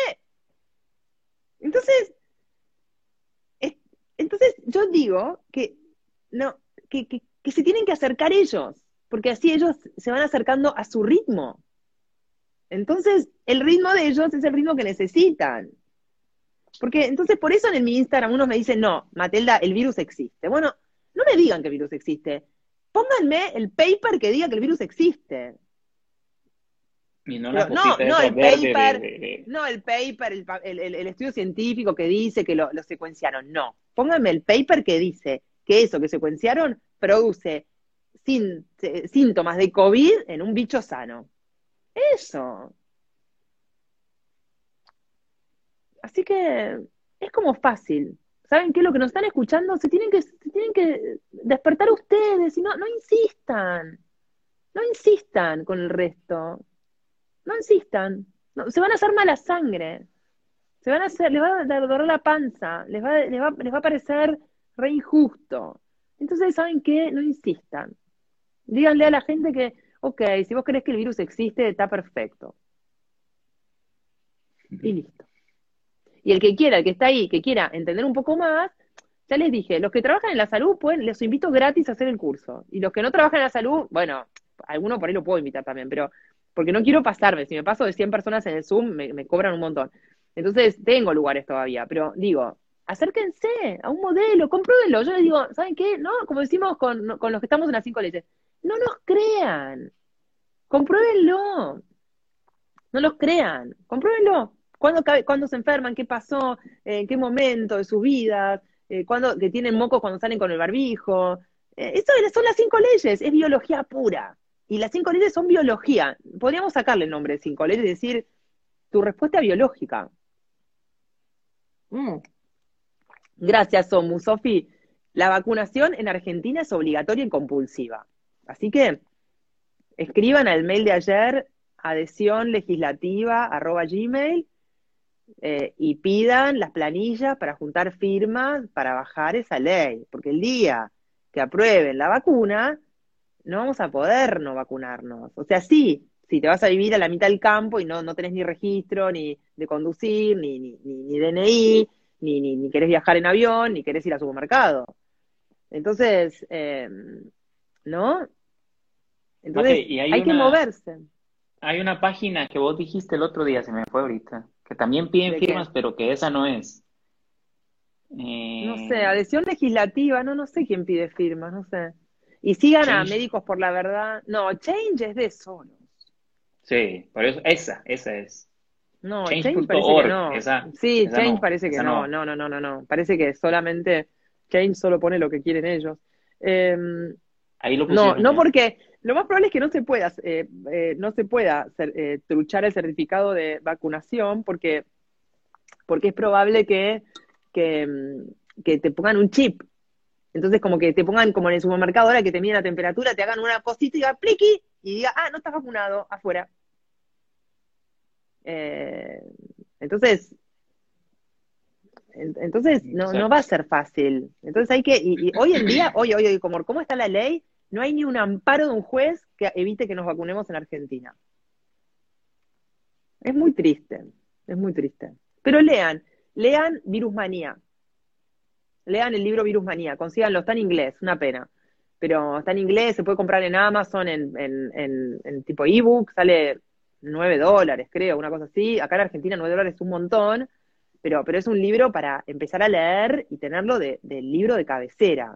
Speaker 2: Entonces, entonces yo digo que no, que, que, se tienen que acercar ellos, porque así ellos se van acercando a su ritmo. Entonces, el ritmo de ellos es el ritmo que necesitan. Porque entonces por eso en mi Instagram unos me dicen, no, Matelda, el virus existe. Bueno, no me digan que el virus existe. Pónganme el paper que diga que el virus existe.
Speaker 1: No, no, no,
Speaker 2: el paper, no el paper, el, estudio científico que dice que lo, lo secuenciaron. No. Pónganme el paper que dice que eso que secuenciaron produce sin, síntomas de COVID en un bicho sano. Eso. Así que es como fácil. ¿Saben qué? Lo que nos están escuchando, se tienen que, tienen que despertar ustedes y no, no insistan. No insistan con el resto. No insistan. se van a hacer mala sangre. Se van a hacer, les va a doler la panza, les va, les va, les va a parecer re injusto. Entonces, ¿saben qué? No insistan. Díganle a la gente que, ok, si vos crees que el virus existe, está perfecto. Y listo. Y el que quiera, el que está ahí, que quiera entender un poco más, ya les dije, los que trabajan en la salud, pueden, les invito gratis a hacer el curso. Y los que no trabajan en la salud, bueno, alguno por ahí lo puedo invitar también, pero porque no quiero pasarme. Si me paso de 100 personas en el Zoom, me cobran un montón. Entonces, tengo lugares todavía, pero digo, acérquense a un modelo, compruébenlo. Yo les digo, ¿saben qué? No, como decimos con, los que estamos en las cinco leyes, no nos crean, compruébenlo. No los crean, compruébenlo. ¿Cuándo, se enferman? ¿Qué pasó? ¿En qué momento de sus vidas? Eh, ¿Cuándo, que tienen mocos cuando salen con el barbijo? Eh, eso son las cinco leyes, es biología pura. Y las cinco leyes son biología. Podríamos sacarle el nombre de cinco leyes y decir tu respuesta biológica. Mm. Gracias, Somu. Sofi, la vacunación en Argentina es obligatoria y compulsiva. Así que escriban al mail de ayer, adhesión legislativa, arroba gmail, eh, y pidan las planillas para juntar firmas para bajar esa ley. Porque el día que aprueben la vacuna, no vamos a poder no vacunarnos. O sea, sí, si te vas a vivir a la mitad del campo y no, no tenés ni registro, ni de conducir, ni, ni, ni, DNI, ni, ni, ni, querés viajar en avión, ni querés ir al supermercado. Entonces, eh, ¿no? Entonces, hay, que moverse.
Speaker 1: Hay una página que vos dijiste el otro día, se me fue ahorita, que también piden firmas, pero que esa no es.
Speaker 2: No sé, eh, adhesión legislativa, no, no sé quién pide firmas, no sé. Y sigan a Médicos por la Verdad. No, Change es de solos.
Speaker 1: Sí, por eso, esa, esa es.
Speaker 2: No, Change, parece que no. sí, Change parece que no. no. no, no, no, no, Parece que solamente Change solo pone lo que quieren ellos. Em,
Speaker 1: Ahí lo
Speaker 2: no, no porque lo más probable es que no se pueda, eh, eh, no se pueda eh, truchar el certificado de vacunación porque, porque es probable que, que, que te pongan un chip entonces, como que te pongan como en el supermercado ahora que te miden la temperatura, te hagan una cosita y diga pliqui y diga, ah, no estás vacunado, afuera. Eh, entonces, entonces no, no va a ser fácil. Entonces hay que, y, hoy en día, hoy, hoy, hoy, como cómo está la ley, no hay ni un amparo de un juez que evite que nos vacunemos en Argentina. Es muy triste, es muy triste. Pero lean, lean Virusmanía, lean el libro Virus Manía, consíganlo, está en inglés, una pena. Pero está en inglés, se puede comprar en Amazon en, en, en, tipo ebook, sale 9 dólares, creo, una cosa así. Acá en Argentina 9 dólares es un montón, pero, pero es un libro para empezar a leer y tenerlo de, del libro de cabecera.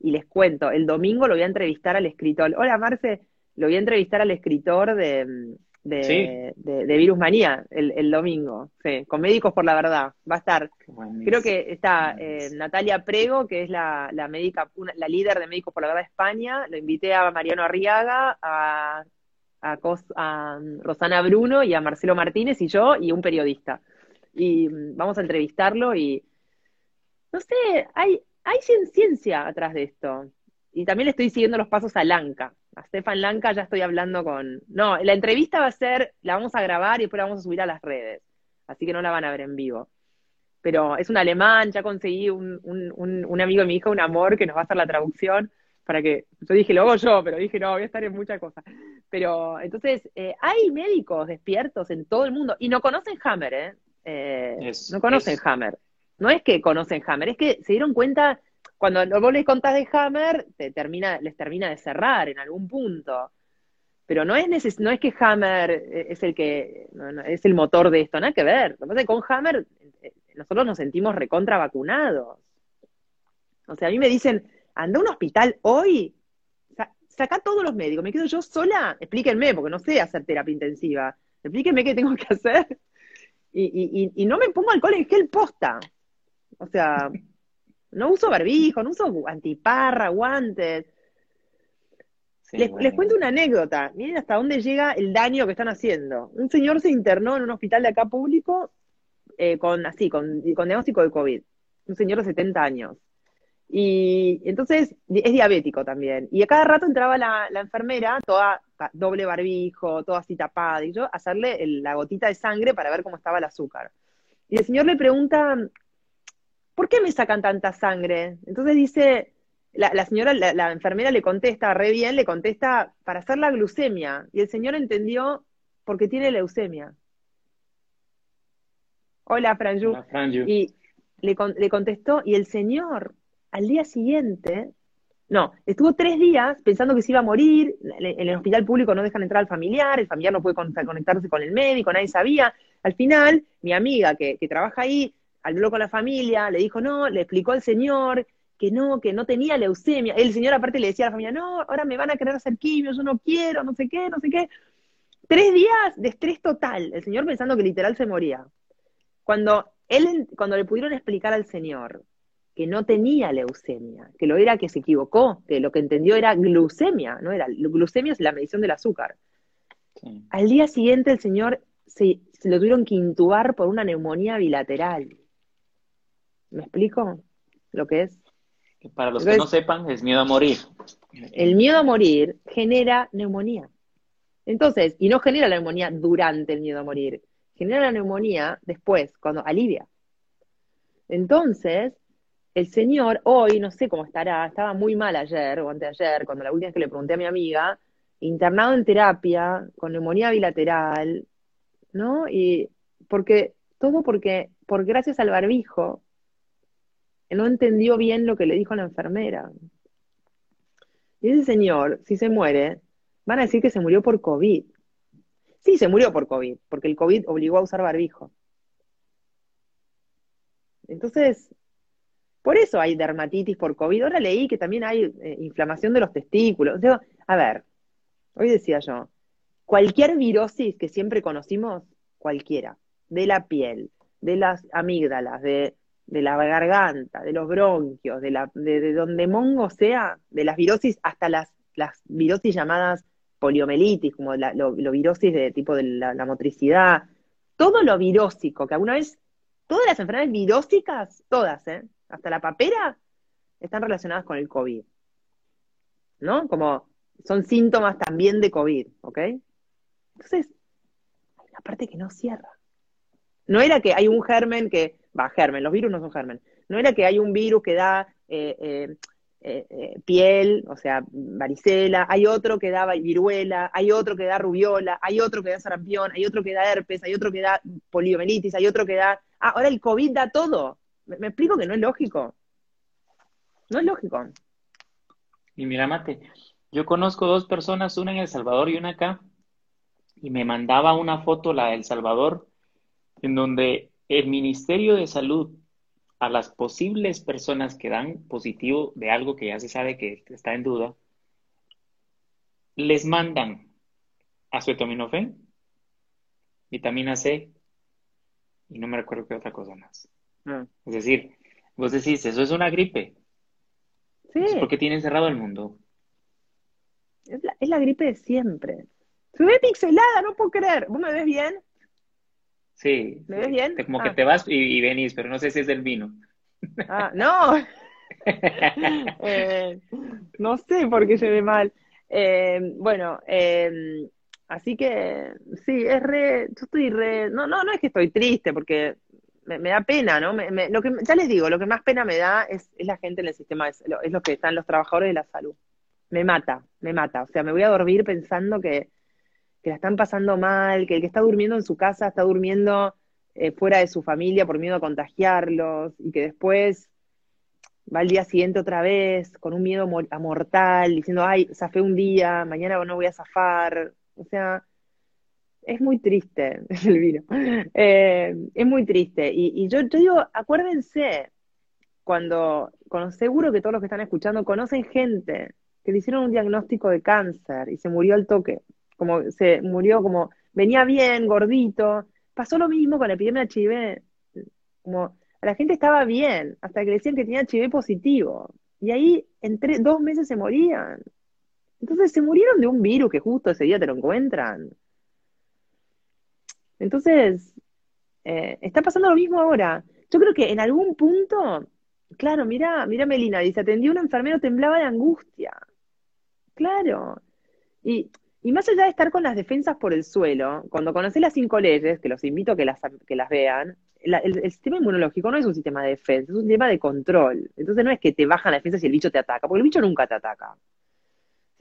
Speaker 2: Y les cuento, el domingo lo voy a entrevistar al escritor. Hola Marce, lo voy a entrevistar al escritor de, de, de, Virus Manía el, domingo, sí, con Médicos por la Verdad. Va a estar, creo que está eh, Natalia Prego, que es la, la médica, la líder de Médicos por la Verdad de España. Lo invité a Mariano Arriaga, a, a, a Rosana Bruno y a Marcelo Martínez y yo y un periodista. Y mm, vamos a entrevistarlo y, no sé, hay, hay ciencia atrás de esto. Y también le estoy siguiendo los pasos a Lanca, a Stefan Lanka ya estoy hablando con... No, la entrevista va a ser, la vamos a grabar y después la vamos a subir a las redes, así que no la van a ver en vivo. Pero es un alemán, ya conseguí un, un, amigo de mi hija, un amor, que nos va a hacer la traducción para que, yo dije, lo hago yo, pero dije, no, voy a estar en muchas cosas. Pero entonces, eh, hay médicos despiertos en todo el mundo y no conocen Hammer, ¿eh? eh no conocen Hammer. No es que conocen Hammer, es que se dieron cuenta cuando vos les contás de Hammer, les termina de cerrar en algún punto. Pero no es, no es que Hammer es el que es el motor de esto, nada que ver. Lo que pasa es que con Hammer eh, nosotros nos sentimos recontra vacunados. O sea, a mí me dicen, anda a un hospital hoy, saca todos los médicos, me quedo yo sola, explíquenme, porque no sé hacer terapia intensiva, explíquenme qué tengo que hacer. Y, y, y no me pongo alcohol en gel posta. O sea, no uso barbijo, no uso antiparra, guantes. les, cuento una anécdota. Miren hasta dónde llega el daño que están haciendo. Un señor se internó en un hospital de acá público eh, con así, con, con diagnóstico de COVID. Un señor de 70 años. Y entonces es diabético también. Y a cada rato entraba la, enfermera, toda doble barbijo, toda así tapada, y yo a hacerle la gotita de sangre para ver cómo estaba el azúcar. Y el señor le pregunta, ¿por qué me sacan tanta sangre? Entonces dice, la, señora, la, enfermera le contesta, re bien, le contesta, para hacer la glucemia. Y el señor entendió porque tiene leucemia. Hola, Franju. Y le, le contestó, y el señor, al día siguiente, no, estuvo tres días pensando que se iba a morir, en el hospital público no dejan entrar al familiar, el familiar no puede conectarse con el médico, nadie sabía. Al final, mi amiga que, que trabaja ahí habló con la familia, le dijo no, le explicó al señor que no, que no tenía leucemia. El señor aparte le decía a la familia, no, ahora me van a querer hacer quimio, yo no quiero, no sé qué, no sé qué. Tres días de estrés total, el señor pensando que literal se moría. Cuando, él, cuando le pudieron explicar al señor que no tenía leucemia, que lo era que se equivocó, que lo que entendió era glucemia, no era glucemia es la medición del azúcar. Al día siguiente el señor se, se, lo tuvieron que intubar por una neumonía bilateral. ¿Me explico lo que es?
Speaker 1: Para los que no sepan, es miedo a morir.
Speaker 2: El miedo a morir genera neumonía. Entonces, y no genera la neumonía durante el miedo a morir, genera la neumonía después, cuando alivia. Entonces, el señor hoy, no sé cómo estará, estaba muy mal ayer o anteayer, cuando la última vez que le pregunté a mi amiga, internado en terapia, con neumonía bilateral, ¿no? Y porque, todo porque, por gracias al barbijo, no entendió bien lo que le dijo la enfermera. Y ese señor, si se muere, van a decir que se murió por COVID. Sí, se murió por COVID, porque el COVID obligó a usar barbijo. Entonces, por eso hay dermatitis por COVID. Ahora leí que también hay eh, inflamación de los testículos. a ver, hoy decía yo, cualquier virosis que siempre conocimos, cualquiera, de la piel, de las amígdalas, de, la garganta, de los bronquios, de, la, de, donde mongo sea, de las virosis hasta las, virosis llamadas poliomielitis, como la, virosis de tipo de la, la, motricidad, todo lo virósico, que alguna vez, todas las enfermedades virósicas, todas, ¿eh? hasta la papera, están relacionadas con el COVID. ¿No? Como son síntomas también de COVID, ¿ok? Entonces, hay una parte que no cierra. No era que hay un germen que, va, germen, los virus no son germen. No era que hay un virus que da eh, eh, eh, piel, o sea, varicela, hay otro que da viruela, hay otro que da rubiola, hay otro que da sarampión, hay otro que da herpes, hay otro que da poliomielitis, hay otro que da... Ah, ahora el COVID da todo. Me, explico que no es lógico. No es lógico.
Speaker 1: Y mira, Mate, yo conozco dos personas, una en El Salvador y una acá, y me mandaba una foto, la de El Salvador, en donde el Ministerio de Salud a las posibles personas que dan positivo de algo que ya se sabe que está en duda, les mandan acetaminofén, vitamina C y no me recuerdo qué otra cosa más. Ah. Es decir, vos decís, eso es una gripe. Sí. ¿Por qué tienen cerrado el mundo?
Speaker 2: Es la, gripe de siempre. Se ve pixelada, no puedo creer. ¿Vos me ves bien?
Speaker 1: Sí.
Speaker 2: ¿Me ves bien?
Speaker 1: Como que ah. te vas y, venís, pero no sé si es del vino.
Speaker 2: Ah, no. Eh, no sé por qué se ve mal. Eh, bueno, eh, así que sí, es re, yo estoy re, no, no, no es que estoy triste, porque me, da pena, ¿no? lo que, ya les digo, lo que más pena me da es, la gente en el sistema, es, es lo que están los trabajadores de la salud. Me mata, me mata. O sea, me voy a dormir pensando que, la están pasando mal, que el que está durmiendo en su casa está durmiendo eh, fuera de su familia por miedo a contagiarlos y que después va al día siguiente otra vez con un miedo a mortal, diciendo, ay, zafé un día, mañana no voy a zafar. O sea, es muy triste el vino. Eh, es muy triste. Y, yo, yo, digo, acuérdense, cuando, cuando seguro que todos los que están escuchando conocen gente que le hicieron un diagnóstico de cáncer y se murió al toque. Como se murió como, venía bien, gordito. Pasó lo mismo con la epidemia de HIV. Como la gente estaba bien, hasta que le decían que tenía HIV positivo. Y ahí en dos meses se morían. Entonces se murieron de un virus que justo ese día te lo encuentran. Entonces, eh, está pasando lo mismo ahora. Yo creo que en algún punto, claro, mira, mira Melina, dice, atendió un enfermero, temblaba de angustia. Claro. Y, y más allá de estar con las defensas por el suelo, cuando conoces las cinco leyes, que los invito a que las, que las vean, el, sistema inmunológico no es un sistema de defensa, es un sistema de control. Entonces no es que te bajan la defensa si el bicho te ataca, porque el bicho nunca te ataca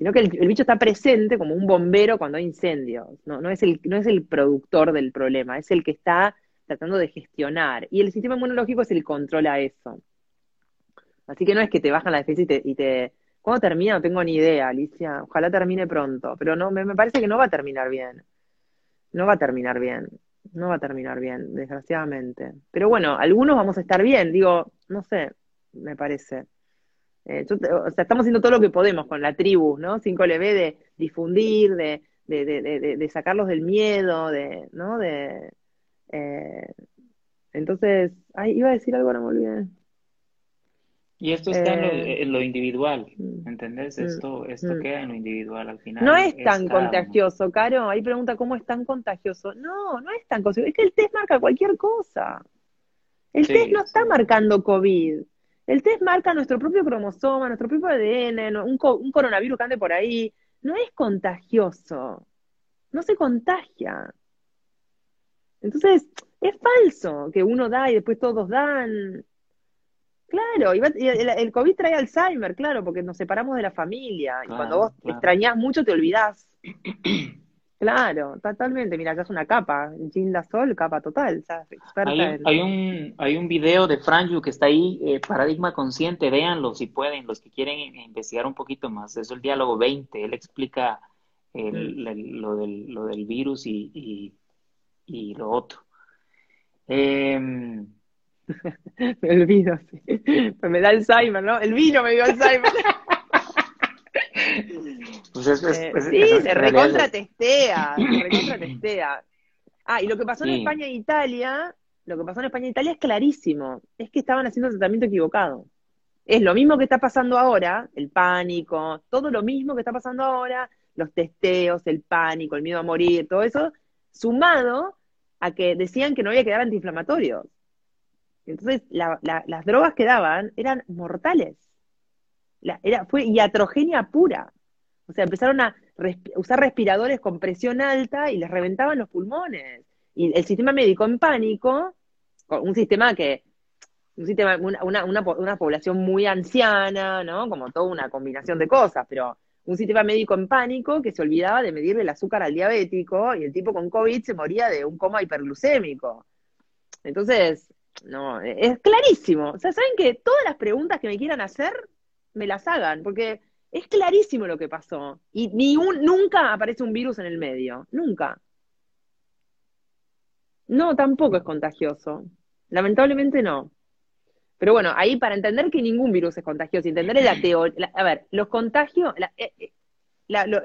Speaker 2: sino que el, bicho está presente como un bombero cuando hay incendios. No, no, es el, no es el productor del problema, es el que está tratando de gestionar. Y el sistema inmunológico es el que controla eso. Así que no es que te bajan la defensa y y te... ¿Cuándo termina? No tengo ni idea, Alicia. Ojalá termine pronto. Pero no, me, parece que no va a terminar bien. No va a terminar bien. No va a terminar bien, desgraciadamente. Pero bueno, algunos vamos a estar bien. Digo, no sé, me parece. Eh, o sea, estamos haciendo todo lo que podemos con la tribu, ¿no? 5LB de difundir, de, de, de, de, sacarlos del miedo, de, ¿no? De, eh, entonces, ay, iba a decir algo, ahora me olvidé.
Speaker 1: Y esto está en, lo, eh, individual, mm, ¿entendés? Mm, esto, esto mm. queda en lo individual al final.
Speaker 2: No es tan contagioso, Caro. Ahí pregunta cómo es tan contagioso. No, no es tan contagioso. Es que el test marca cualquier cosa. El
Speaker 1: Sí,
Speaker 2: test no está marcando COVID. El test marca nuestro propio cromosoma, nuestro propio ADN, no- un, co- un coronavirus que ande por ahí. No es contagioso. No se contagia. Entonces, es falso que uno da y después todos dan. Claro, el, el COVID trae Alzheimer, claro, porque nos separamos de la familia. Y cuando vos
Speaker 1: claro.
Speaker 2: extrañás mucho, te olvidás. Claro, totalmente. Mira, ya es una capa. Gilda Sol, capa total. Ya es experta
Speaker 1: Hay,
Speaker 2: en.
Speaker 1: hay un, hay un video de Franju que está ahí, eh, Paradigma Consciente, véanlo si pueden, los que quieren investigar un poquito más. Es el diálogo 20, él explica el-
Speaker 2: Mm.
Speaker 1: el- lo, del, lo del virus y, y, y lo otro. Em,
Speaker 2: Me olvido, sí. Pues me da Alzheimer, ¿no? El vino me dio Alzheimer.
Speaker 1: pues es, es-
Speaker 2: Eh,
Speaker 1: es-
Speaker 2: sí, se recontra
Speaker 1: es-
Speaker 2: testea, se recontra testea. Ah, y lo que pasó en. España e Italia, lo que pasó en España e Italia es clarísimo, es que estaban haciendo el tratamiento equivocado. Es lo mismo que está pasando ahora, el pánico, todo lo mismo que está pasando ahora, los testeos, el pánico, el miedo a morir, todo eso, sumado a que decían que no había que dar antiinflamatorios. Entonces, la- la- las drogas que daban eran mortales. La- era, fue iatrogenia pura. O sea, empezaron a usar respiradores con presión alta y les reventaban los pulmones. Y el sistema médico en pánico, un sistema que, un sistema, una, una, una, una población muy anciana, ¿no? Como toda una combinación de cosas, pero un sistema médico en pánico que se olvidaba de medirle el azúcar al diabético y el tipo con COVID se moría de un coma hiperglucémico. Entonces, no, es clarísimo. O sea, saben que todas las preguntas que me quieran hacer, me las hagan, porque es clarísimo lo que pasó. Y ni un, nunca aparece un virus en el medio. Nunca. No, tampoco es contagioso. Lamentablemente no. Pero bueno, ahí para entender que ningún virus es contagioso, entender la teoría. A ver, los contagios, eh, eh,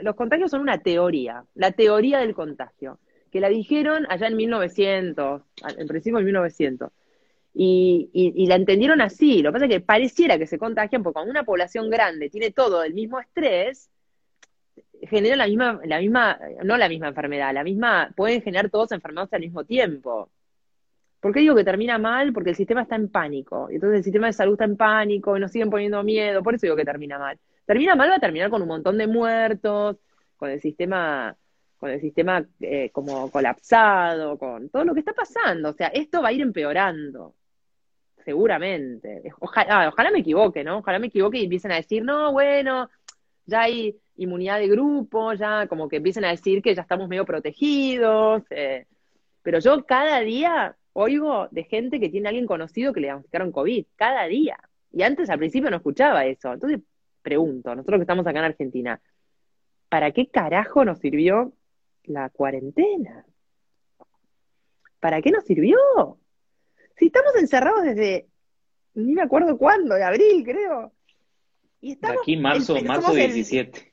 Speaker 2: los contagios son una teoría, la teoría del contagio, que la dijeron allá en 1900, al- en principio en 1900. Y, y- y la entendieron así. Lo que pasa es que pareciera que se contagian porque cuando una población grande tiene todo el mismo estrés, genera la misma, la misma, no la misma enfermedad, la misma, pueden generar todos enfermados al mismo tiempo. ¿Por qué digo que termina mal? Porque el sistema está en pánico. Y Entonces el sistema de salud está en pánico y nos siguen poniendo miedo. Por eso digo que termina mal. Termina mal, va a terminar con un montón de muertos, con el sistema, con el sistema eh, como colapsado, con todo lo que está pasando. O sea, esto va a ir empeorando. Seguramente. Ojalá, ah, ojalá me equivoque, ¿no? Ojalá me equivoque y empiecen a decir, no, bueno, ya hay inmunidad de grupo, ya como que empiecen a decir que ya estamos medio protegidos. eh, pero yo cada día oigo de gente que tiene a alguien conocido que le diagnosticaron COVID, cada día. Y antes al principio no escuchaba eso. Entonces pregunto, nosotros que estamos acá en Argentina, ¿para qué carajo nos sirvió la cuarentena? ¿Para qué nos sirvió? Si estamos encerrados desde, ni me acuerdo cuándo, de abril creo. Y
Speaker 1: de
Speaker 2: estamos,
Speaker 1: aquí marzo,
Speaker 2: el-
Speaker 1: marzo
Speaker 2: somos el-
Speaker 1: 17.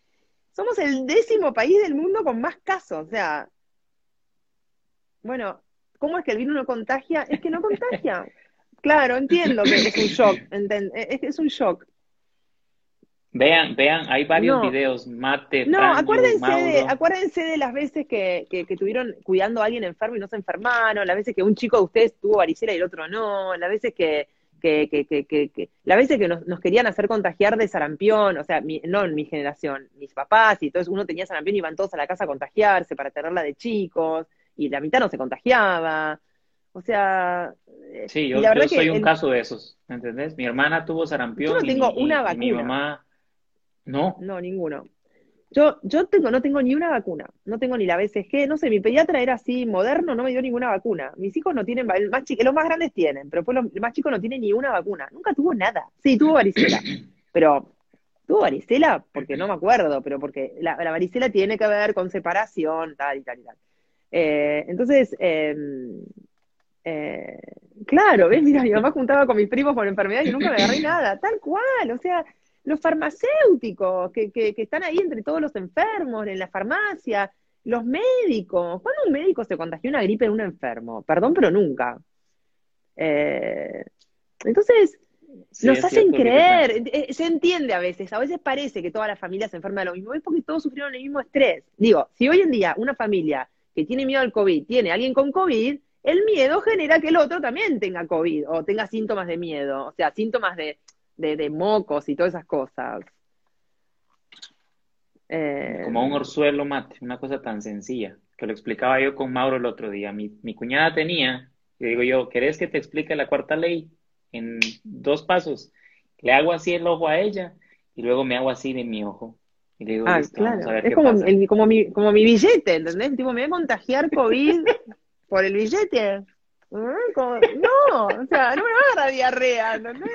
Speaker 2: somos el décimo país del mundo con más casos. O sea, bueno, ¿cómo es que el virus no contagia? Es que no contagia. Claro, entiendo que es un shock. es, es un shock.
Speaker 1: Vean, vean, hay varios
Speaker 2: No.
Speaker 1: videos, Mate,
Speaker 2: No, acuérdense de, acuérdense de las veces que, que, que tuvieron cuidando a alguien enfermo y no se enfermaron, las veces que un chico de ustedes tuvo varicela y el otro no, las veces que, que, que, que, que- que- las veces que nos, nos querían hacer contagiar de sarampión, o sea, mi- no en mi generación, mis papás, y entonces uno tenía sarampión y iban todos a la casa a contagiarse para tenerla de chicos, y la mitad no se contagiaba. O sea, eh,
Speaker 1: Sí, yo,
Speaker 2: la que
Speaker 1: soy un
Speaker 2: el-
Speaker 1: caso de esos, ¿me entendés? Mi hermana tuvo sarampión
Speaker 2: Yo no tengo
Speaker 1: y,
Speaker 2: una
Speaker 1: y mi
Speaker 2: vacuna.
Speaker 1: mamá, no,
Speaker 2: No, ninguno. Yo, yo tengo, no tengo ni una vacuna, no tengo ni la BCG, no sé, mi pediatra era así moderno, no me dio ninguna vacuna. Mis hijos no tienen, el más chico, los más grandes tienen, pero después los- el más chico no tiene ni una vacuna, nunca tuvo nada. Sí, tuvo varicela, pero tuvo varicela porque no me acuerdo, pero porque la, la varicela tiene que ver con separación, tal y tal y tal. Eh, entonces, eh, eh, claro, ¿ves? Mira, mi mamá juntaba con mis primos por enfermedad y nunca me agarré nada, tal cual, o sea, los farmacéuticos que, que, que están ahí entre todos los enfermos, en la farmacia, los médicos. ¿Cuándo un médico se contagió una gripe en un enfermo? Perdón, pero nunca. Eh, entonces,
Speaker 1: Sí,
Speaker 2: nos hacen
Speaker 1: cierto,
Speaker 2: creer, eh, se entiende a veces, a veces parece que toda la familia se enferma de lo mismo, es porque todos sufrieron el mismo estrés. Digo, si hoy en día una familia que tiene miedo al COVID tiene a alguien con COVID, el miedo genera que el otro también tenga COVID o tenga síntomas de miedo, o sea, síntomas de, de, mocos y todas esas cosas.
Speaker 1: Eh, Como un orzuelo mate, una cosa tan sencilla, que lo explicaba yo con Mauro el otro día. Mi, mi cuñada tenía, y digo yo, ¿querés que te explique la cuarta ley en dos pasos? Le hago así el ojo a ella y luego me hago así de mi ojo. Y digo,
Speaker 2: ah, claro. es como, como, mi, como mi billete, ¿entendés? Tipo, me voy a contagiar COVID por el billete. no, o sea, no me va a dar diarrea, ¿entendés?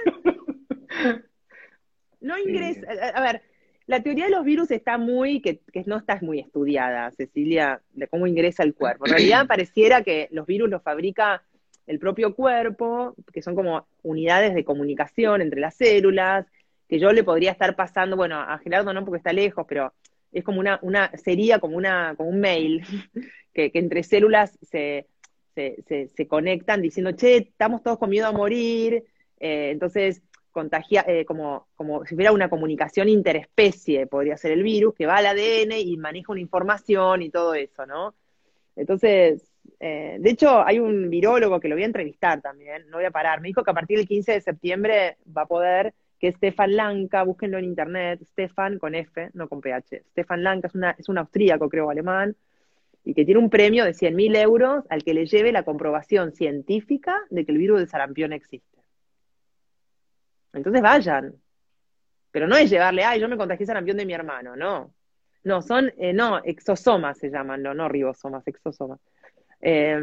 Speaker 2: No ingresa, a ver, la teoría de los virus está muy, que, que, no está muy estudiada, Cecilia, de cómo ingresa el cuerpo. En realidad pareciera que los virus los fabrica el propio cuerpo, que son como unidades de comunicación entre las células, que yo le podría estar pasando, bueno, a Gerardo no porque está lejos, pero es como una, una sería como una, como un mail, que, entre células se, se, conectan diciendo, che, estamos todos con miedo a morir, eh, entonces contagia, eh, como, como si hubiera una comunicación interespecie, podría ser el virus, que va al ADN y maneja una información y todo eso, ¿no? Entonces, eh, de hecho, hay un virólogo que lo voy a entrevistar también, no voy a parar, me dijo que a partir del 15 de septiembre va a poder que Stefan Lanka, búsquenlo en internet, Stefan con F, no con PH. Stefan Lanka es, una, es un austríaco, creo, alemán, y que tiene un premio de 100.000 euros al que le lleve la comprobación científica de que el virus de sarampión existe. Entonces vayan. Pero no es llevarle, ay, yo me contagié sarampión de mi hermano, no. No, son, eh, no, exosomas se llaman, no, no ribosomas, exosomas. Eh,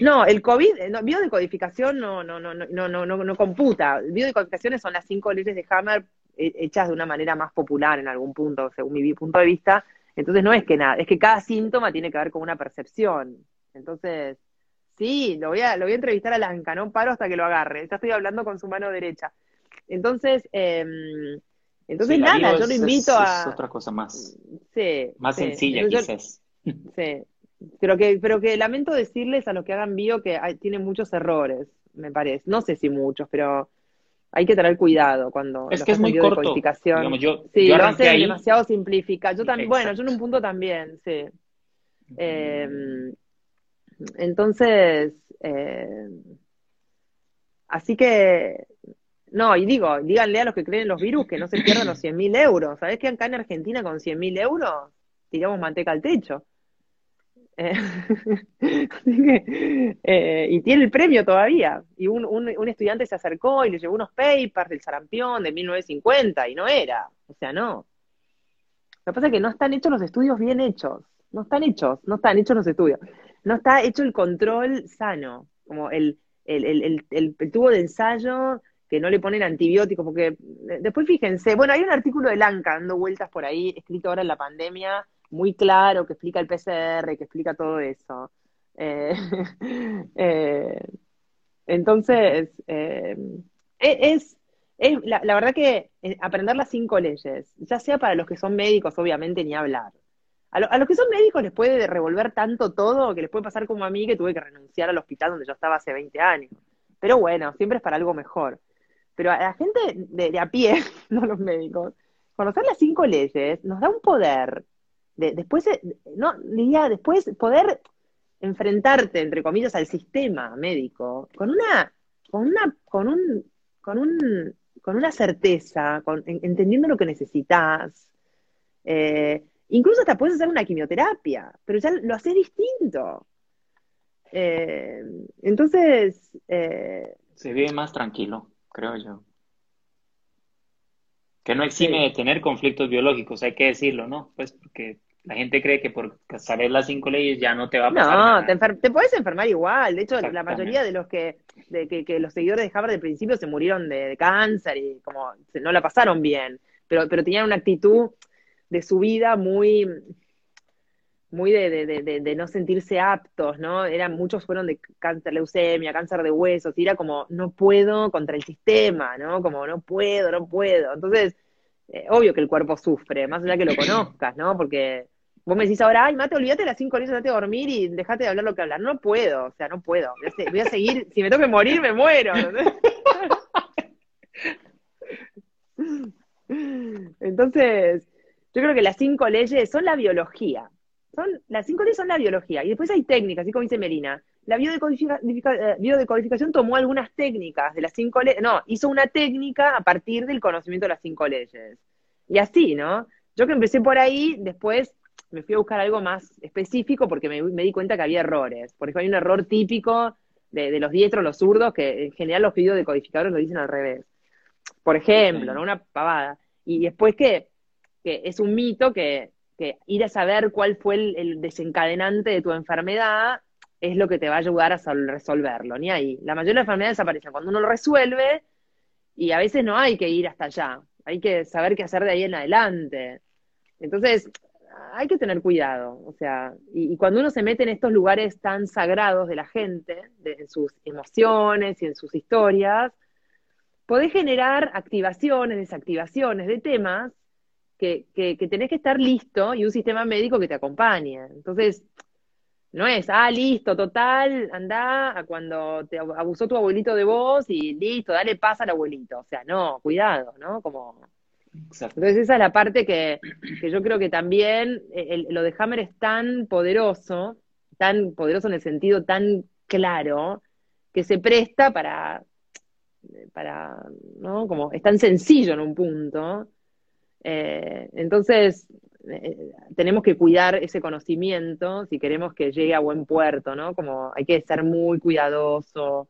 Speaker 2: no, el COVID, eh, no, biodecodificación no, no, no, no, no, no, no computa. Biodecodificaciones son las cinco leyes de Hammer eh, hechas de una manera más popular en algún punto, según mi punto de vista. Entonces no es que nada, es que cada síntoma tiene que ver con una percepción. Entonces, sí, lo voy a, lo voy a entrevistar a Lanca, no paro hasta que lo agarre. Ya estoy hablando con su mano derecha. Entonces, eh, entonces nada, yo lo invito a.
Speaker 1: Es otra cosa más.
Speaker 2: Sí.
Speaker 1: Más sencilla, quizás.
Speaker 2: Sí. Pero que, pero que lamento decirles a los que hagan bio que hay, tienen muchos errores, me parece. No sé si muchos, pero hay que tener cuidado cuando
Speaker 1: es que es muy corto
Speaker 2: yo, sí lo hacen demasiado simplifica yo también bueno yo en un punto también sí em, entonces eh, así que no y digo díganle a los que creen en los virus que no se pierdan los 100.000 euros ¿sabés que acá en Argentina con 100.000 euros tiramos manteca al techo eh, eh, y tiene el premio todavía. Y un, un, estudiante se acercó y le llevó unos papers del sarampión de 1950 y no era. O sea, no. Lo que pasa es que no están hechos los estudios bien hechos. No están hechos, no están hechos los estudios. No está hecho el control sano, como el, el, el, el tubo de ensayo que no le ponen antibióticos, porque eh, después fíjense, bueno, hay un artículo de Lanca dando vueltas por ahí, escrito ahora en la pandemia, muy claro, que explica el PCR, que explica todo eso. Eh, eh, entonces, eh, e, es, es la, verdad que aprender las cinco leyes, ya sea para los que son médicos, obviamente, ni hablar. A, a, los que son médicos les puede revolver tanto todo que les puede pasar como a mí que tuve que renunciar al hospital donde yo estaba hace 20 años. Pero bueno, siempre es para algo mejor. Pero a la gente de, de a pie, no los médicos, conocer las cinco leyes nos da un poder después, no, diría, después poder enfrentarte, entre comillas, al sistema médico con una, con una, con un, con un, con una certeza, con, entendiendo lo que necesitas. Eh, incluso hasta puedes hacer una quimioterapia, pero ya lo haces distinto. Eh, entonces... Eh,
Speaker 1: Se vive más tranquilo, creo yo. Que no exime de tener conflictos biológicos, hay que decirlo, ¿no? Pues porque la gente cree que por saber las cinco leyes ya no te va a pasar.
Speaker 2: No, te, te, puedes enfermar igual. De hecho, la mayoría de los que, de, que, los seguidores de Harvard de principio se murieron de, cáncer y como no la pasaron bien, pero, pero tenían una actitud de su vida muy muy de, de, de, no sentirse aptos, ¿no? Eran, muchos fueron de cáncer, leucemia, cáncer de huesos, y era como, no puedo contra el sistema, ¿no? Como, no puedo, no puedo. Entonces, eh, obvio que el cuerpo sufre, más allá que lo conozcas, ¿no? Porque vos me decís ahora, ay, mate, olvídate de las cinco horas, date a dormir y dejate de hablar lo que hablar. No puedo, o sea, no puedo. Voy a, seguir, si me toque morir, me muero. Entonces, yo creo que las cinco leyes son la biología son, las cinco leyes son la biología, y después hay técnicas, así como dice Melina, la biodecodificación tomó algunas técnicas de las cinco leyes, no, hizo una técnica a partir del conocimiento de las cinco leyes. Y así, ¿no? Yo que empecé por ahí, después me fui a buscar algo más específico porque me, di cuenta que había errores. Por ejemplo, hay un error típico de, los diestros, los zurdos, que en general los biodecodificadores lo dicen al revés. Por ejemplo, ¿no? Una pavada. Y después que, que es un mito que, que, ir a saber cuál fue el desencadenante de tu enfermedad es lo que te va a ayudar a resolverlo, ni ahí. La mayoría de las enfermedades aparecen cuando uno lo resuelve y a veces no hay que ir hasta allá, hay que saber qué hacer de ahí en adelante. Entonces, hay que tener cuidado, o sea, y, cuando uno se mete en estos lugares tan sagrados de la gente, en sus emociones y en sus historias, podés generar activaciones, desactivaciones de temas que, que, que tenés que estar listo y un sistema médico que te acompañe. Entonces, no es, ah, listo, total, anda a cuando te abusó tu abuelito de vos y listo, dale paz al abuelito. O sea, no, cuidado, ¿no? Como... Entonces esa es la parte que, yo creo que también lo de Hammer es tan poderoso, tan poderoso en el sentido tan claro, que se presta para, para ¿no? Como es tan sencillo en un punto. Eh, entonces, eh, tenemos que cuidar ese conocimiento si queremos que llegue a buen puerto, ¿no? Como hay que ser muy cuidadoso,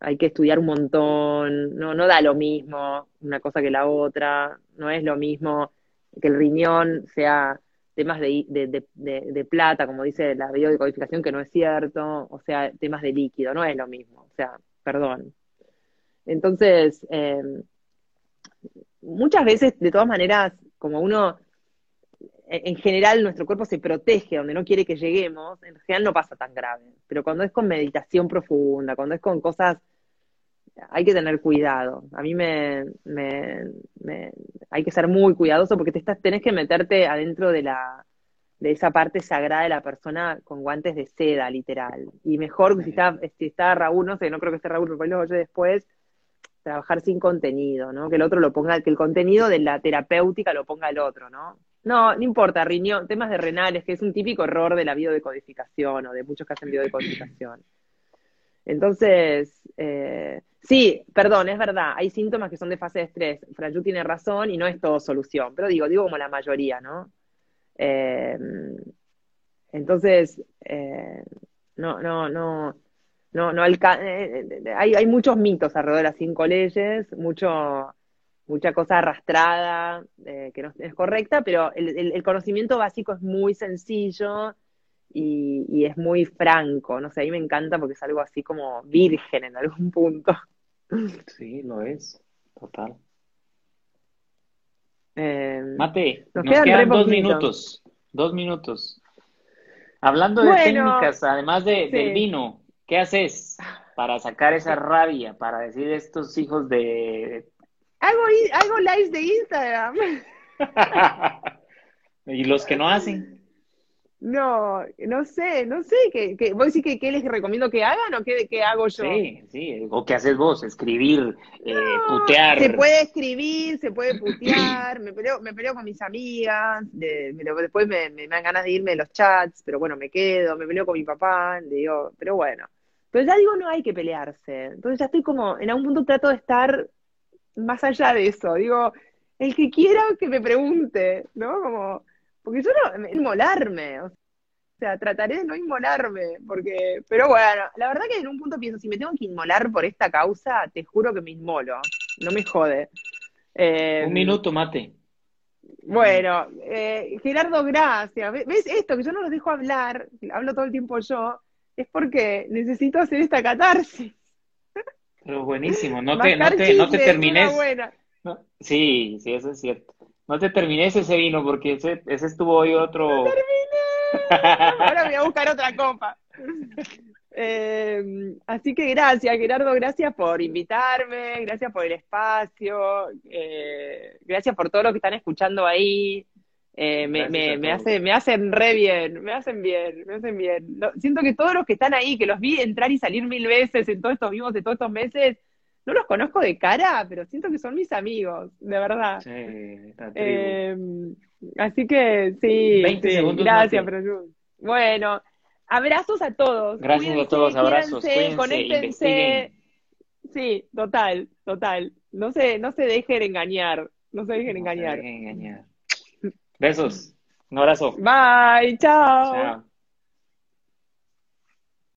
Speaker 2: hay que estudiar un montón, no, no da lo mismo una cosa que la otra, no es lo mismo que el riñón sea temas de, de, plata, como dice la biodecodificación, que no es cierto, o sea, temas de líquido, no es lo mismo, o sea, perdón. Entonces, eh, muchas veces, de todas maneras, como uno en general nuestro cuerpo se protege donde no quiere que lleguemos, en general no pasa tan grave. Pero cuando es con meditación profunda, cuando es con cosas, hay que tener cuidado. A mí me, hay que ser muy cuidadoso porque te estás, tenés que meterte adentro de la de esa parte sagrada de la persona con guantes de seda, literal. Y mejor si está, si está Raúl, no sé, no creo que esté Raúl, pero lo yo después, trabajar sin contenido, ¿no? Que el otro lo ponga, que el contenido de la terapéutica lo ponga el otro, ¿no? No, no importa, riñón, temas de renales, que es un típico error de la biodecodificación o de muchos que hacen biodecodificación. Entonces, eh, sí, perdón, es verdad, hay síntomas que son de fase de estrés. Frayu tiene razón y no es todo solución, pero digo, digo como la mayoría, ¿no? Eh, entonces, eh, no, no, no, no, no hay, hay muchos mitos alrededor de las cinco leyes, mucho mucha cosa arrastrada, eh, que no es correcta, pero el, conocimiento básico es muy sencillo y, es muy franco, no sé, a mí me encanta porque es algo así como virgen en algún punto.
Speaker 1: Sí, lo es, total.
Speaker 2: Em,
Speaker 1: Mate, nos, quedan, dos minutos, dos minutos. Hablando de técnicas, además de, del vino, ¿qué haces para sacar esa rabia, para decir estos hijos de
Speaker 2: Hago, hago lives de Instagram.
Speaker 1: ¿Y los que no hacen?
Speaker 2: No, no sé, no sé. ¿qué, qué, ¿Vos decís que qué les recomiendo que hagan o qué, qué hago yo?
Speaker 1: Sí, sí. ¿O qué haces vos? Escribir, eh, putear.
Speaker 2: Se puede escribir, se puede putear. me, peleo, me peleo con mis amigas. después me, me, dan ganas de irme de los chats, pero bueno, me quedo. Me peleo con mi papá. Le digo, pero bueno. Pero ya digo, no hay que pelearse. Entonces ya estoy como, en algún punto trato de estar más allá de eso, digo, el que quiera que me pregunte, ¿no? Como, porque yo no, inmolarme, o sea, trataré de no inmolarme, porque, pero bueno, la verdad que en un punto pienso, si me tengo que inmolar por esta causa, te juro que me inmolo, no me jode.
Speaker 1: un em, minuto, mate.
Speaker 2: Bueno, eh, Gerardo, gracias. ¿Ves esto? Que yo no los dejo hablar, hablo todo el tiempo yo, es porque necesito hacer esta catarsis.
Speaker 1: Pero buenísimo, no te, no te, no te termines. sí, sí, eso es cierto. No te termines ese vino porque ese, ese estuvo hoy otro.
Speaker 2: Ahora voy a buscar otra copa. Eh, así que gracias, Gerardo, gracias por invitarme, gracias por el espacio, eh, gracias por todo lo que están escuchando ahí. Eh, me, me, me, hace, me hacen re bien, me hacen bien, me hacen bien. siento que todos los que están ahí, que los vi entrar y salir mil veces en todos estos vivos de todos estos meses, no los conozco de cara, pero siento que son mis amigos, de verdad. Sí, eh, así que sí, 20 segundos gracias, pero bueno, Abrazos a todos.
Speaker 1: Gracias a
Speaker 2: Cuídense,
Speaker 1: todos, abrazos, cuídense,
Speaker 2: conéctense. Sí, total, total. No se, no se dejen engañar. No se dejen
Speaker 1: No se
Speaker 2: engañar.
Speaker 1: dejen engañar. Besos. Un abrazo.
Speaker 2: Bye, chao.
Speaker 1: Chao.